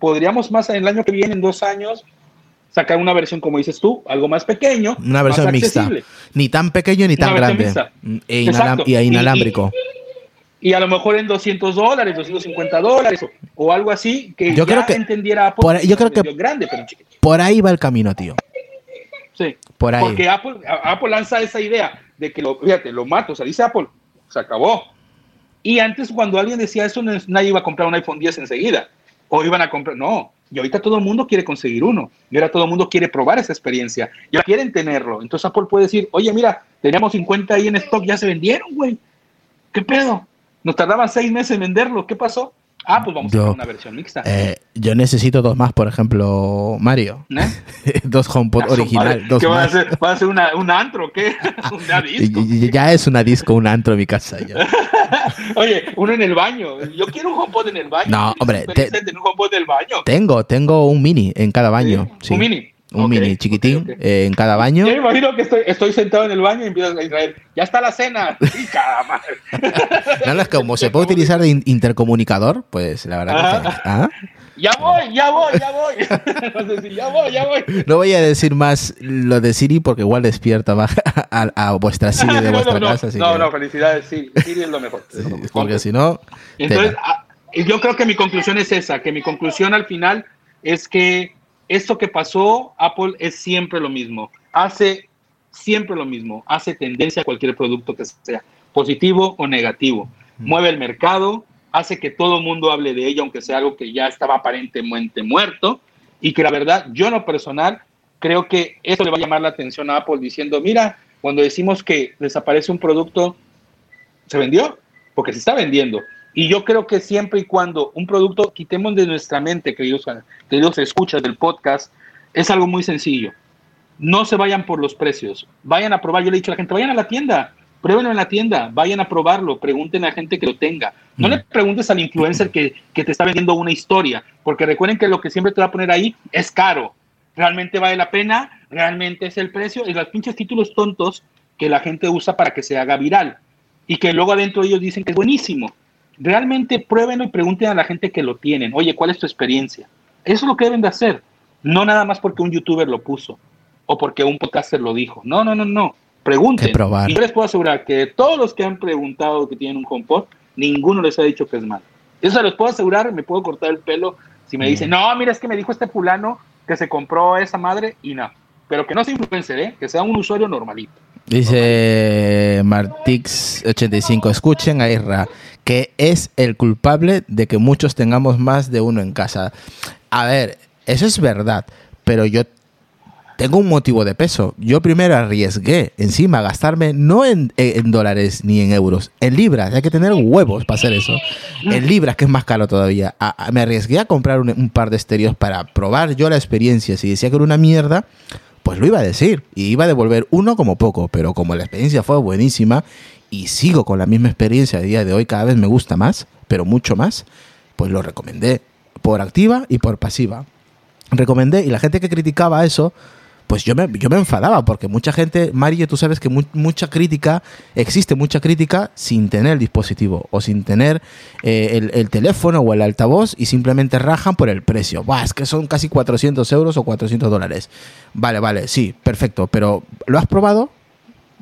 Podríamos más en el año que viene, en dos años, sacar una versión, como dices tú, algo más pequeño, Una versión más mixta. accesible. Ni tan pequeño ni tan grande. Mm, E, y Y- inalámbrico. y a lo mejor en 200 dólares, 250 dólares o, algo así, que Yo ya creo que- entendiera Apple. por yo creo que- grande, pero. Por ahí va el camino, tío. Sí. Por ahí. Porque Apple, Apple lanza esa idea de que lo, fíjate, lo mato, o sea, dice Apple, se acabó. Y antes cuando alguien decía eso, nadie iba a comprar un iPhone 10 enseguida. O iban a comprar, no. Y ahorita todo el mundo quiere conseguir uno. Y ahora todo el mundo quiere probar esa experiencia. Ya quieren tenerlo. Entonces Apple puede decir, oye, mira, teníamos 50 ahí en stock, ya se vendieron, güey. ¿Qué pedo? Nos tardaban seis meses en venderlo. ¿Qué pasó? Ah, pues vamos a hacer una versión mixta. Eh, yo necesito dos más, por ejemplo, Mario. ¿Eh? dos HomePod Ah, original, dos ¿Qué va a hacer? ¿Va a ser una, un antro o qué? ¿Un disco? Ya es una disco, un antro en mi casa. ya. Oye, uno en el baño. Yo quiero un HomePod en el baño. No, hombre, te- un HomePod del baño. Tengo, tengo un mini en cada baño. ¿Sí? sí. Un mini. Un Ok, mini chiquitín ok. eh, en cada baño. Yo me imagino que estoy, estoy sentado en el baño y empiezo a Israel. Ya está la cena. Y cada madre. Nada, es que como se puede utilizar de in- intercomunicador, pues la verdad que Ajá. sí. ¿Ah? Ya voy, ya voy, ya voy. Decir, ya voy, ya voy. No voy a decir más lo de Siri porque igual despierta más a, a vuestra Siri de No, vuestra no, no, casa. así no, que- no, felicidades. Sí, Siri es lo mejor. porque si no, Entonces, ah, yo creo que mi conclusión es esa, que mi conclusión al final es que esto que pasó, Apple es siempre lo mismo, hace siempre lo mismo, hace tendencia a cualquier producto que sea, positivo o negativo, mueve el mercado, hace que todo el mundo hable de ello, aunque sea algo que ya estaba aparentemente muerto, y que la verdad, yo en lo personal, creo que esto le va a llamar la atención a Apple diciendo, mira, cuando decimos que desaparece un producto, se vendió, porque se está vendiendo. Y yo creo que siempre y cuando un producto quitemos de nuestra mente, queridos, queridos escuchas del podcast, es algo muy sencillo. No se vayan por los precios, vayan a probar. Yo le he dicho a la gente, vayan a la tienda, pruébenlo en la tienda, vayan a probarlo, pregunten a gente que lo tenga. No le preguntes al influencer que, que te está vendiendo una historia, porque recuerden que lo que siempre te va a poner ahí es caro. ¿Realmente vale la pena? ¿Realmente es el precio? Y los pinches títulos tontos que la gente usa para que se haga viral y que luego adentro ellos dicen que es buenísimo. Realmente pruébenlo y pregunten a la gente que lo tienen, oye, ¿cuál es tu experiencia? Eso es lo que deben de hacer, no nada más porque un youtuber lo puso o porque un podcaster lo dijo. No, no, no, no. Pregunten. Que probar. Y yo les puedo asegurar que todos los que han preguntado que tienen un HomePod, ninguno les ha dicho que es malo. Eso se los puedo asegurar, me puedo cortar el pelo si me dicen, no, mira, es que me dijo este fulano que se compró esa madre y no. Pero que no sea influencer, ¿eh? que sea un usuario normalito. Dice Martix85, escuchen a que es el culpable de que muchos tengamos más de uno en casa. A ver, eso es verdad, pero yo tengo un motivo de peso. Yo primero arriesgué encima gastarme no en, dólares ni en euros, en libras. Hay que tener huevos para hacer eso. En libras, que es más caro todavía. Me arriesgué a comprar un, un par de estéreos para probar yo la experiencia. Si decía que era una mierda, pues lo iba a decir. Y iba a devolver uno como poco. Pero como la experiencia fue buenísima y sigo con la misma experiencia a día de hoy, cada vez me gusta más. pero mucho más, pues lo recomendé por activa y por pasiva. Recomendé y la gente que criticaba eso, pues yo me, yo me enfadaba porque mucha gente, Mario, tú sabes que mu- mucha crítica, existe mucha crítica sin tener el dispositivo o sin tener eh, el, el teléfono o el altavoz y simplemente rajan por el precio. Buah, es que son casi 400 euros o 400 dólares. Vale, vale, sí, perfecto, pero ¿lo has probado?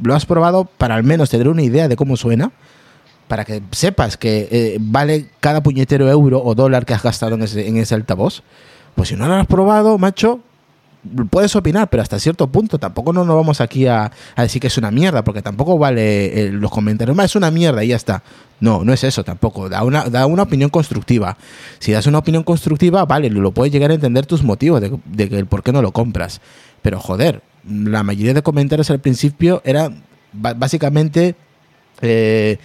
¿Lo has probado para al menos tener una idea de cómo suena? Para que sepas que eh, vale cada puñetero euro o dólar que has gastado en ese, en ese altavoz. Pues si no lo has probado, macho, puedes opinar, pero hasta cierto punto tampoco no nos vamos aquí a, a decir que es una mierda, porque tampoco vale eh, los comentarios, es una mierda y ya está. No, no es eso tampoco, da una, da una opinión constructiva. Si das una opinión constructiva, vale, lo puedes llegar a entender tus motivos de, de que el por qué no lo compras. Pero joder, la mayoría de comentarios al principio eran básicamente eh,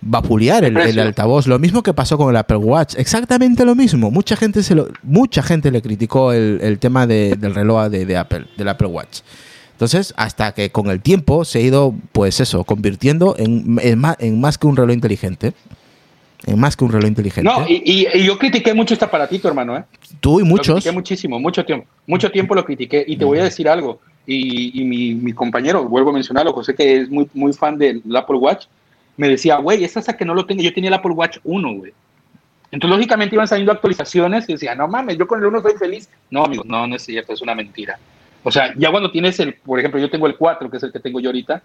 vapulear el, altavoz. Lo mismo que pasó con el Apple Watch. Exactamente lo mismo. Mucha gente se lo, mucha gente le criticó el, el tema de- del reloj de, de Apple, del Apple Watch. Entonces, hasta que con el tiempo se ha ido, pues eso, convirtiendo en, en más, en más que un reloj inteligente. En más que un reloj inteligente. No, y, y- y yo critiqué mucho este aparatito, hermano, ¿eh? Tú y Lo muchos. critiqué muchísimo, mucho tiempo. Mucho tiempo lo critiqué. Y te voy a decir algo. Y, y mi, mi compañero, vuelvo a mencionarlo, José, que es muy, muy fan del Apple Watch, me decía, güey, es hasta que no lo tenga. Yo tenía el Apple Watch 1, güey. Entonces, lógicamente, iban saliendo actualizaciones y decía, no mames, yo con el 1 soy feliz. No, amigo, no, no es cierto, es una mentira. O sea, ya cuando tienes el, por ejemplo, yo tengo el 4, que es el que tengo yo ahorita,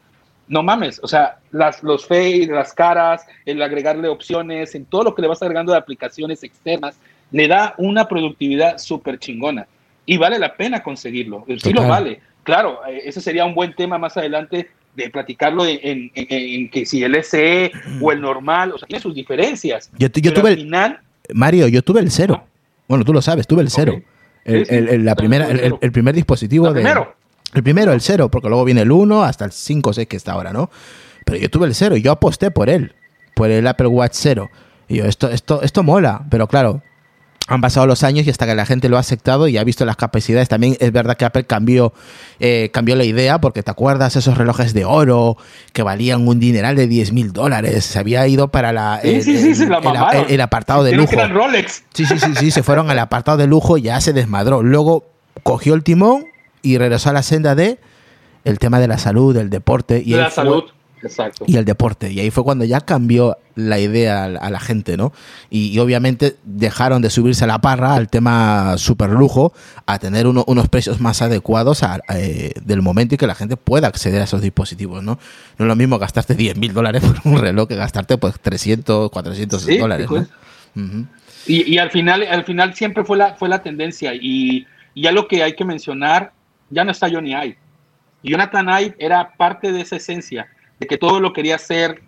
no mames, o sea, las, los fades, las caras, el agregarle opciones, en todo lo que le vas agregando de aplicaciones externas, le da una productividad súper chingona. Y vale la pena conseguirlo. Sí Total. lo vale. Claro, eh, ese sería un buen tema más adelante de platicarlo en, en- en- en que si el SE o el normal, o sea, tiene sus diferencias. Yo, yo Pero tuve al el, final, Mario, yo tuve el cero. Bueno, tú lo sabes, tuve el cero. El, la primera, el, primer dispositivo ¿El de. primero? El primero, el cero, porque luego viene el 1 hasta el 5 o 6 que está ahora, ¿no? Pero yo tuve el cero y yo aposté por él, por el Apple Watch cero. Y yo, esto, esto, esto mola, pero claro, han pasado los años y hasta que la gente lo ha aceptado y ha visto las capacidades. También es verdad que Apple cambió, eh, cambió la idea, porque te acuerdas esos relojes de oro que valían un dineral de 10 mil dólares. Se había ido para la, Sí, el, sí, sí, se la el- el- el apartado de lujo. Rolex. Sí, sí, sí, sí, se fueron al apartado de lujo y ya se desmadró. Luego cogió el timón y regresó a la senda de el tema de la salud, del deporte y de la fue- salud. Exacto. y el deporte. Y ahí fue cuando ya cambió la idea a la, a gente, ¿no? Y, y obviamente dejaron de subirse a la parra al tema super lujo a tener uno- unos precios más adecuados a- eh, del momento y que la gente pueda acceder a esos dispositivos, ¿no? No es lo mismo gastarte 10 mil dólares por un reloj que gastarte pues 300, 400 Sí, dólares, pues. ¿no? Ujú. Y, y al final, al final siempre fue la, fue la tendencia. Y, y ya lo que hay que mencionar, ya no está Johnny Ive. Jonathan Ive era parte de esa esencia, de que todo lo quería hacer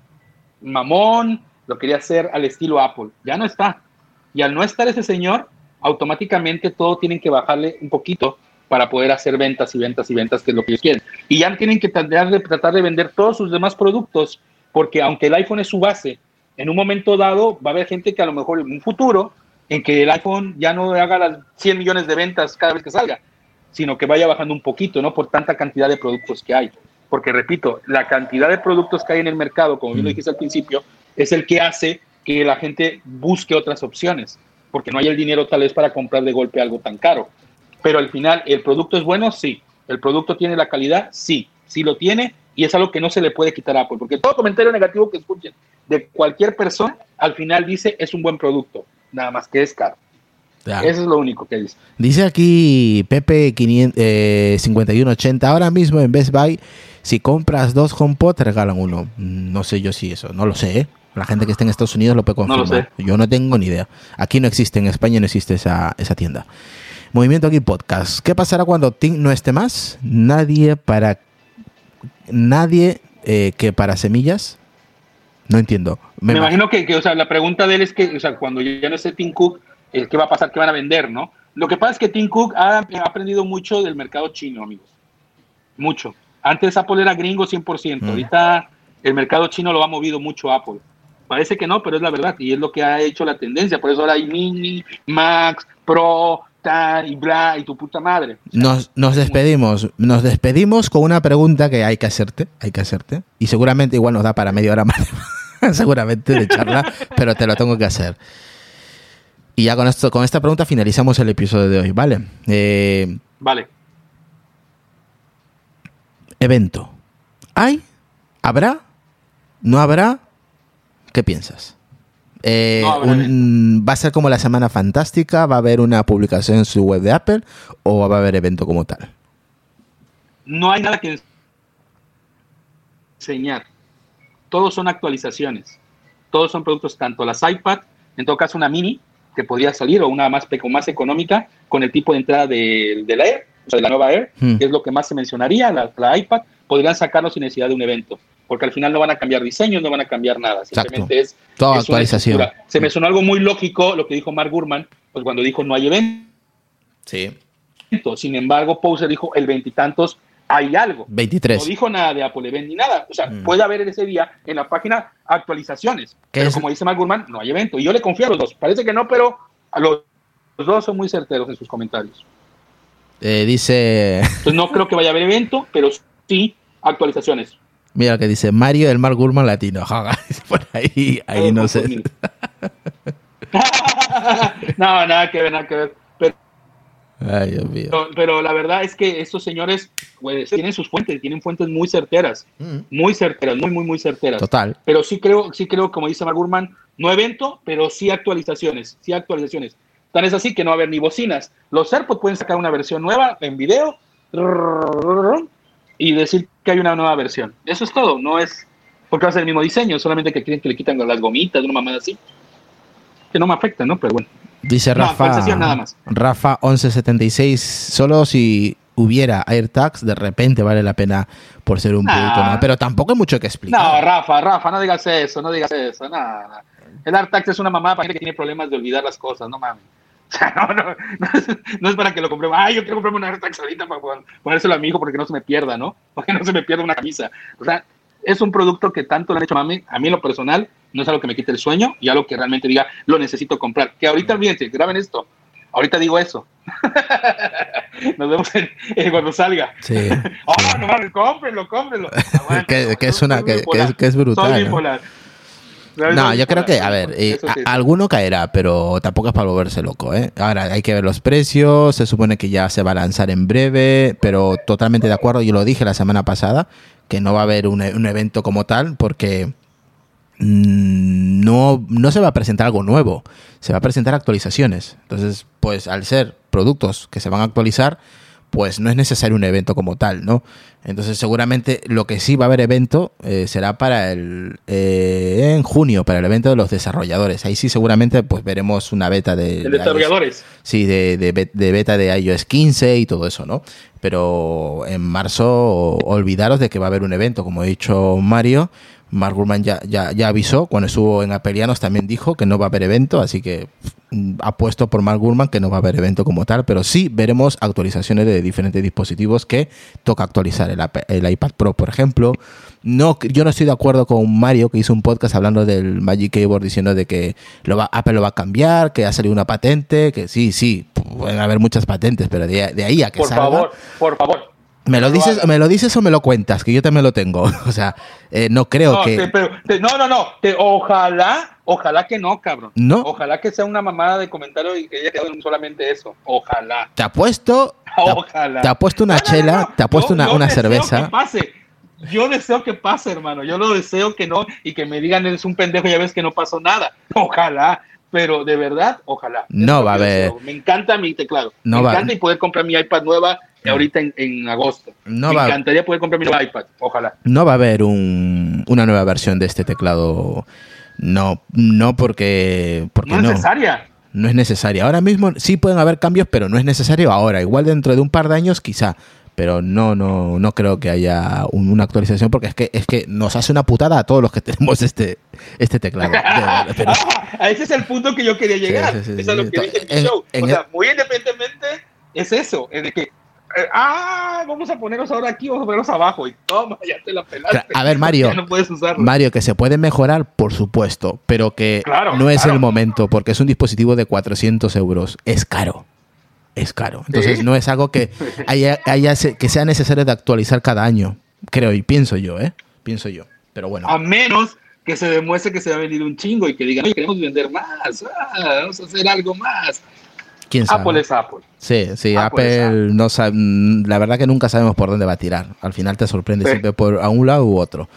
mamón, lo quería hacer al estilo Apple. Ya no está. Y al no estar ese señor, automáticamente todo tienen que bajarle un poquito para poder hacer ventas y ventas y ventas, que es lo que ellos quieren. Y ya tienen que tratar de, tratar de vender todos sus demás productos, porque aunque el iPhone es su base, en un momento dado va a haber gente que a lo mejor en un futuro, en que el iPhone ya no haga las 100 millones de ventas cada vez que salga, sino que vaya bajando un poquito, ¿no? Por tanta cantidad de productos que hay. Porque repito, la cantidad de productos que hay en el mercado, como bien lo Mm. dijiste al principio, es el que hace que la gente busque otras opciones, porque no hay el dinero tal vez para comprar de golpe algo tan caro. Pero al final, ¿el producto es bueno? Sí. ¿El producto tiene la calidad? Sí. Sí lo tiene y es algo que no se le puede quitar a Apple, porque todo comentario negativo que escuchen de cualquier persona, al final dice es un buen producto, nada más que es caro. Ya. Eso es lo único que dice. Dice aquí Pepe 500, eh, 5180, ahora mismo en Best Buy, si compras dos HomePod te regalan uno. No sé yo si eso, no lo sé. ¿eh? La gente que esté en Estados Unidos lo puede No lo confirmar. Yo no tengo ni idea. Aquí no existe, en España no existe esa, esa tienda. Movimiento aquí podcast. ¿Qué pasará cuando Tim no esté más? Nadie para nadie eh, que para semillas. No entiendo. Me, Me imagino que, que, o sea, la pregunta de él es que, o sea, cuando ya no esté Tim Cook, eh, ¿qué va a pasar? ¿Qué van a vender, no? Lo que pasa es que Tim Cook ha, ha aprendido mucho del mercado chino, amigos. Mucho. Antes Apple era gringo 100%. Mm. Ahorita el mercado chino lo ha movido mucho Apple. Parece que no, pero es la verdad. Y es lo que ha hecho la tendencia. Por eso ahora hay Mini, Max, Pro, y bla y tu puta madre. O sea, Nos, nos despedimos. Nos despedimos con una pregunta que hay que hacerte. Hay que hacerte. Y seguramente igual nos da para media hora más. seguramente de charla, pero te lo tengo que hacer. Y ya con esto, con esta pregunta finalizamos el episodio de hoy, ¿vale? Eh, Vale. evento. ¿Hay? ¿Habrá? ¿No habrá? ¿Qué piensas? Eh, No habrá un- ¿Va a ser como la Semana Fantástica? ¿Va a haber una publicación en su web de Apple? ¿O va a haber evento como tal? No hay nada que enseñar. Todos son actualizaciones. Todos son productos, tanto las iPad, en todo caso una mini, que podría salir, o una más, más económica, con el tipo de entrada de, de la Air, o sea, de la nueva Air, Hmm. que es lo que más se mencionaría, la, la iPad, podrían sacarlo sin necesidad de un evento. Porque al final no van a cambiar diseños, no van a cambiar nada. Simplemente es, Toda es actualización. Se me sonó algo muy lógico lo que dijo Mark Gurman, pues cuando dijo no hay evento. Sí. Sin embargo, Poser dijo el veintitantos hay algo. 23. No dijo nada de Apple Event ni nada. O sea, Mm. puede haber en ese día en la página actualizaciones. ¿Qué Pero es? como dice Mark Gurman, no hay evento. Y yo le confío a los dos. Parece que no, pero a los, los dos son muy certeros en sus comentarios. Eh, dice, Entonces no creo que vaya a haber evento, pero sí actualizaciones. mira lo que dice, Mario el Mark Gurman latino. Por ahí, ahí no sé. no, nada que ver, nada que ver. Pero, Ay, Dios mío. pero la verdad es que estos señores pues, tienen sus fuentes, tienen fuentes muy certeras, Mm, muy certeras, muy, muy, muy certeras. Total. Pero sí creo, sí creo, como dice Mark Gurman, no evento, pero sí actualizaciones, sí actualizaciones. Tan es así que no va a haber ni bocinas. Los AirPods pueden sacar una versión nueva en video y decir que hay una nueva versión. Eso es todo, no es porque va a ser el mismo diseño, solamente que quieren que le quitan las gomitas, una mamada así. Que no me afecta, ¿no? Pero bueno. Dice No, Rafa. actualización nada más. Rafa 1176. Solo si hubiera AirTags, de repente vale la pena por ser un Nah. producto nuevo. Pero tampoco hay mucho que No, explicar. Rafa, Rafa, no digas eso, no digas eso, nada. El AirTag es una mamada para gente que tiene problemas de olvidar las cosas, no mames. O sea, no, no, no, es, no es para que lo compremos. Ay, yo quiero comprarme un AirTag ahorita para pon- ponérselo a mi hijo porque no se me pierda, ¿no? Porque no se me pierda una camisa. O sea, es un producto que tanto le han hecho mami. A mí en lo personal no es algo que me quite el sueño y algo que realmente diga, lo necesito comprar. Que ahorita, olvídense, graben esto. Ahorita digo eso. Nos vemos en- en cuando salga. Sí. Oh, no mames, cómprenlo, cómprenlo. Aguanta, que, que es soy una que, es, que es Soy brutal. ¿no? bipolar. No, Soy yo creo que, a soy ver, eh, Eso sí. a- alguno caerá, pero tampoco es para volverse loco, ¿eh? Ahora, hay que ver los precios, se supone que ya se va a lanzar en breve, pero totalmente de acuerdo, yo lo dije la semana pasada, que no va a haber un, e- un evento como tal, porque mm, no, no se va a presentar algo nuevo, se va a presentar actualizaciones. Entonces, pues al ser productos que se van a actualizar, pues no es necesario un evento como tal, ¿no? Entonces seguramente lo que sí va a haber evento eh, será para el eh, en junio, para el evento de los desarrolladores. Ahí sí seguramente pues veremos una beta de, de desarrolladores. Sí, de, de, de beta de iOS 15 y todo eso, ¿no? Pero en marzo olvidaros de que va a haber un evento, como ha dicho Mario. Mark Gurman ya, ya, ya avisó, cuando estuvo en Apelianos también dijo que no va a haber evento, así que mm, apuesto por Mark Gurman que no va a haber evento como tal, pero sí veremos actualizaciones de diferentes dispositivos que toca actualizar. El, iP- el iPad Pro, por ejemplo. No, yo no estoy de acuerdo con Mario que hizo un podcast hablando del Magic Keyboard diciendo de que lo va, Apple lo va a cambiar, que ha salido una patente, que sí, sí, pueden haber muchas patentes, pero de, de ahí a que Por salga, favor, por favor. ¿Me lo, dices. ¿Me lo dices o me lo cuentas? Que yo también lo tengo. O sea, eh, no creo No, que... te- pero, te- no, no, no. te- ojalá, ojalá que no, cabrón. ¿No? Ojalá que sea una mamada de comentario y que haya quedado en solamente eso. Ojalá. Te apuesto... Ojalá. te apuesto una No, chela, no. te apuesto Yo- una, yo una deseo cerveza. Que pase. Yo deseo que pase, hermano. Yo lo deseo que no y que me digan es un pendejo ya ves que no pasó nada. Ojalá. Pero de verdad, ojalá. No va a haber. Me encanta mi teclado. No me va- encanta y poder comprar mi iPad nueva ahorita en, en agosto. No me va- encantaría poder comprar mi nueva iPad. Ojalá. No va a haber un, una nueva versión de este teclado. No, no porque, porque No no. es necesaria. No es necesario. Ahora mismo sí pueden haber cambios, pero no es necesario ahora. Igual dentro de un par de años quizá. Pero no, no, no creo que haya un- una actualización porque es que, es que nos hace una putada a todos los que tenemos este, este teclado. De verdad, pero- a ese es el punto que yo quería llegar. Sí, sí, sí, eso es lo que dije en mi show. en o el- sea, muy independientemente, es eso. Es de que, eh, ah, vamos a ponerlos ahora aquí, vamos a ponerlos abajo. Y toma, ya te la pelaste. A ver, Mario. Ya no puedes usarlo. Mario, que se puede mejorar, por supuesto, pero que Claro, no es claro. el momento porque es un dispositivo de 400 euros. Es caro. Es caro. Entonces Sí. no es algo que, haya, que sea necesario de actualizar cada año. Creo y pienso yo, ¿eh? Pienso yo. Pero bueno. A menos que se demuestre que se ha vendido un chingo y que digan, oye, queremos vender más, ah, vamos a hacer algo más. ¿Quién sabe? Apple es Apple. Sí, sí, Apple es Apple no sabe, la verdad que nunca sabemos por dónde va a tirar. Al final te sorprende Sí. siempre por a un lado u otro.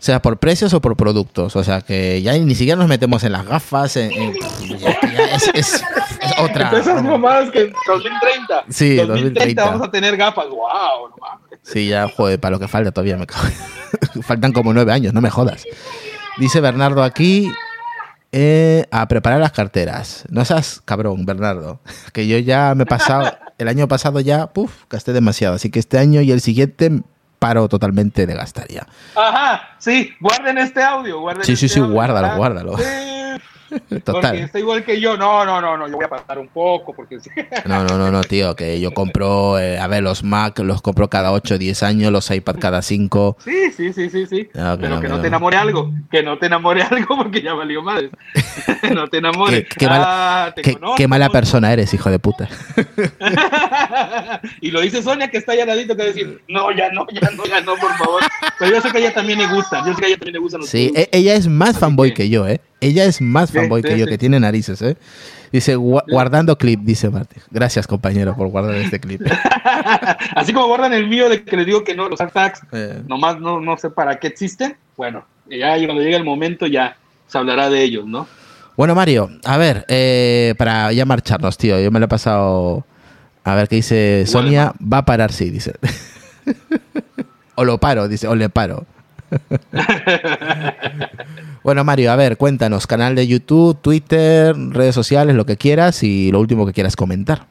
Sea por precios o por productos. O sea que ya ni siquiera nos metemos en las gafas. En, en- ya- ya es, es- es otra. Esas mamadas que en 2030. Sí, 2030, 2030. vamos a tener gafas. ¡Wow! No mames. Sí, ya, joder, para lo que falta todavía me cago. Faltan como nueve años, no me jodas. Dice Bernardo aquí eh, a preparar las carteras. No seas cabrón, Bernardo. Que yo ya me he pasado, el año pasado ya, puf, gasté demasiado. Así que este año y el siguiente paro totalmente de gastar ya. Ajá, sí, guarden este audio. Guarden Sí, sí, este sí, audio, guárdalo, ¿verdad? guárdalo. Sí, Porque Total. está igual que yo. No, no, no, no, yo voy a pasar un poco porque. No, no, no, no, tío, que yo compro, eh, a ver, los Mac los compro cada 8 o 10 años, los iPad cada 5. Sí, sí, sí, sí, sí. No, que Pero no, que no no. te enamore algo, que no te enamore algo porque ya valió madre. no te enamores. Qué, qué mala, Ah, te qué- conozco. qué mala persona eres, hijo de puta. y lo dice Sonia que está allá al ladito que decir, no, ya no, ya no, ya no, por favor. Pero yo sé que a ella también le gustan, yo sé que a ella también le gustan los Sí, productos. e- ella es más Así fanboy que- que yo, ¿eh? Ella es más Sí, fanboy que sí, yo, sí. que tiene narices, ¿eh? Dice, "Gua- guardando clip, dice Martín. Gracias, compañero, por guardar este clip. Así como guardan el mío de que les digo que no, los hashtags, Eh, nomás no, no sé para qué existen. Bueno, ya cuando llegue el momento ya se hablará de ellos, ¿no? Bueno, Mario, a ver, eh, para ya marcharnos, tío, yo me lo he pasado... A ver qué dice Sonia, va a parar, sí, dice. o lo paro, dice, o le paro. bueno, Mario, a ver, cuéntanos, canal de YouTube, Twitter, redes sociales, lo que quieras y lo último que quieras comentar.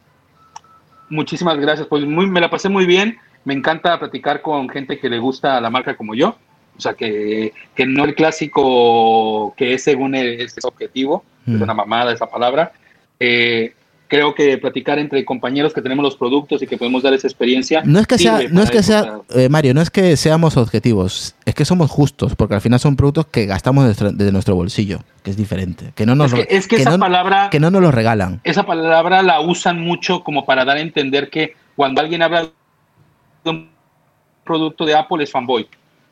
Muchísimas gracias, pues muy, me la pasé muy bien. Me encanta platicar con gente que le gusta la marca como yo. O sea, que, que no el clásico que es según el, ese objetivo, Mm. es una mamada esa palabra. Eh, creo que platicar entre compañeros que tenemos los productos y que podemos dar esa experiencia. No es que sea, no es que sea, eh, Mario, no es que seamos objetivos, es que somos justos, porque al final son productos que gastamos de nuestro, de nuestro bolsillo, que es diferente, que no nos, es que, es que esa no, palabra. que no nos lo regalan. esa palabra la usan mucho como para dar a entender que cuando alguien habla de un producto de Apple es fanboy.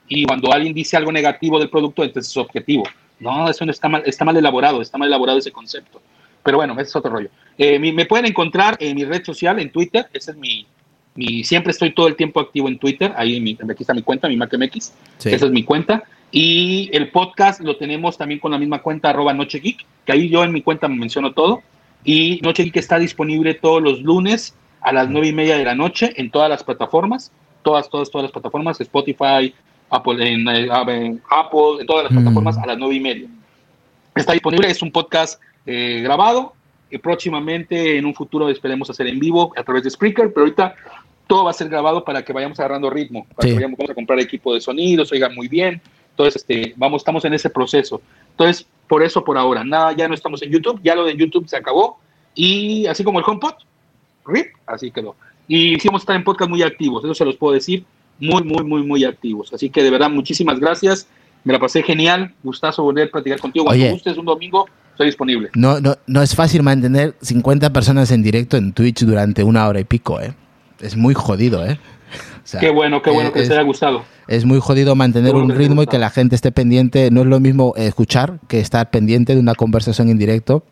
Y cuando alguien dice algo negativo del producto, entonces es objetivo. No, eso no está mal, está mal elaborado, está mal elaborado ese concepto. Pero bueno, ese es otro rollo. Eh, me pueden encontrar en mi red social, en Twitter. Ese es mi, mi siempre estoy todo el tiempo activo en Twitter. Ahí mi- aquí está mi cuenta, mi MacMX. Sí. Esa es mi cuenta. Y el podcast lo tenemos también con la misma cuenta, arroba Noche Geek, que ahí yo en mi cuenta me menciono todo. Y Noche Geek está disponible todos los lunes a las nueve y media de la noche en todas las plataformas, todas, todas, todas las plataformas, Spotify, Apple, en, eh, en Apple, en todas las Mm. plataformas a las nueve y media. Está disponible, es un podcast eh, grabado. Y próximamente, en un futuro, esperemos hacer en vivo a través de Spreaker, pero ahorita todo va a ser grabado para que vayamos agarrando ritmo, para Sí. que vayamos vamos a comprar equipo de sonido, se oiga muy bien. Entonces, este, vamos, estamos en ese proceso. Entonces, por eso por ahora, nada, ya no estamos en YouTube, ya lo de YouTube se acabó. Y así como el HomePod, RIP, así quedó. Y sí vamos a estar en podcast muy activos, eso se los puedo decir, muy, muy, muy, muy activos. Así que de verdad, muchísimas gracias. Me la pasé genial, gustazo volver a platicar contigo. Cuando gustes un domingo, estoy disponible. No, no, no es fácil mantener 50 personas en directo en Twitch durante una hora y pico, ¿eh? Es muy jodido, ¿eh? O sea, Qué bueno, qué bueno eh, que es, les haya gustado. es muy jodido mantener bueno un que ritmo y que la gente esté pendiente. No es lo mismo escuchar que estar pendiente de una conversación en directo.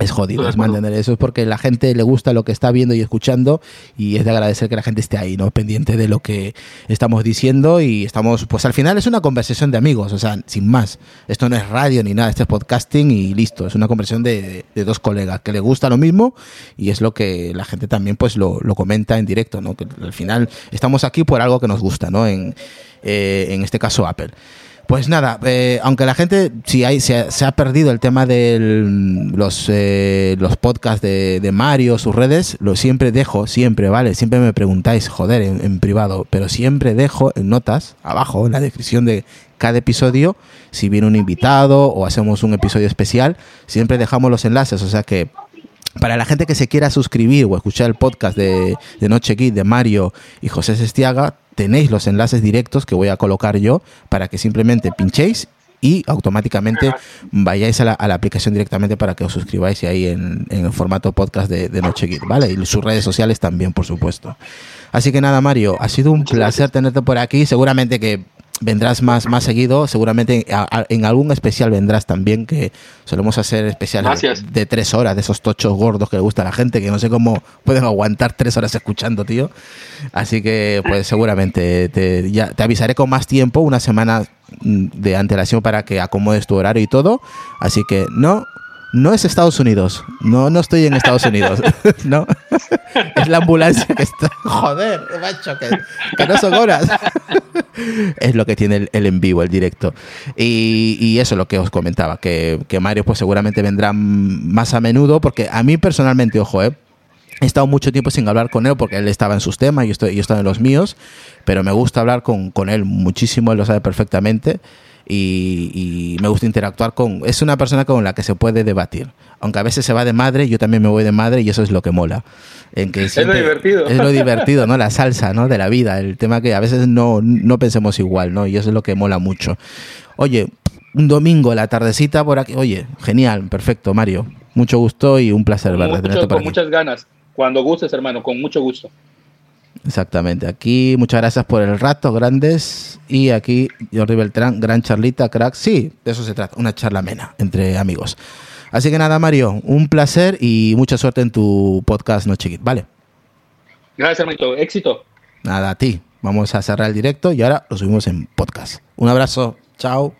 Es jodido, es mantener eso. Es porque la gente le gusta lo que está viendo y escuchando y es de agradecer que la gente esté ahí, ¿no? Pendiente de lo que estamos diciendo y estamos, pues al final es una conversación de amigos, o sea, sin más. Esto no es radio ni nada, esto es podcasting y listo. Es una conversación de, de- de dos colegas que le gusta lo mismo y es lo que la gente también pues lo, lo comenta en directo, ¿no? Que al final estamos aquí por algo que nos gusta, ¿no? En, eh, en este caso Apple. Pues nada, eh, aunque la gente, si hay, se, ha, se ha perdido el tema de los, eh, los podcasts de, de Mario, sus redes, lo siempre dejo, siempre, ¿vale? Siempre me preguntáis, joder, en, en privado, pero siempre dejo en notas, abajo, en la descripción de cada episodio, si viene un invitado o hacemos un episodio especial, siempre dejamos los enlaces, o sea que para la gente que se quiera suscribir o escuchar el podcast de, de Noche Geek de Mario y José Sestiaga, tenéis los enlaces directos que voy a colocar yo para que simplemente pinchéis y automáticamente vayáis a la, a la aplicación directamente para que os suscribáis y ahí en, en el formato podcast de, de Noche Geek, ¿vale? Y sus redes sociales también, por supuesto. Así que nada, Mario, ha sido un placer tenerte por aquí. Seguramente que vendrás más, más seguido, seguramente en, algún especial vendrás también, que solemos hacer especiales de tres horas, de esos tochos gordos que le gusta a la gente, que no sé cómo pueden aguantar tres horas escuchando, tío. Así que, pues seguramente te, ya, te avisaré con más tiempo, una semana mm, de antelación para que acomodes tu horario y todo. Así que no, no es Estados Unidos. No, no estoy en Estados Unidos. no. Es la ambulancia que está. Joder, macho, que, no son horas. es lo que tiene el, en vivo, el directo. Y, eso es lo que os comentaba, que, que, Mario pues seguramente vendrá más a menudo, porque a mí personalmente, ojo, eh, He estado mucho tiempo sin hablar con él porque él estaba en sus temas y yo, yo estaba en los míos, pero me gusta hablar con, con él muchísimo, él lo sabe perfectamente y, me gusta interactuar con... Es una persona con la que se puede debatir. Aunque a veces se va de madre, yo también me voy de madre y eso es lo que mola. En que es lo divertido. Es lo divertido, ¿no? La salsa, ¿no? De la vida. El tema que a veces no, no pensemos igual, ¿no? Y eso es lo que mola mucho. Oye, un domingo, la tardecita por aquí. Oye, genial, perfecto, Mario. Mucho gusto y un placer verte. con muchas ganas. Cuando gustes, hermano, con mucho gusto. Exactamente. Aquí, muchas gracias por el rato, grandes. Y aquí, Jordi Beltrán, gran charlita, crack. Sí, de eso se trata, una charla amena entre amigos. Así que nada, Mario, un placer y mucha suerte en tu podcast No Chiquit, ¿vale? Gracias, hermanito. Éxito. Nada, a ti. Vamos a cerrar el directo y ahora lo subimos en podcast. Un abrazo. Chao.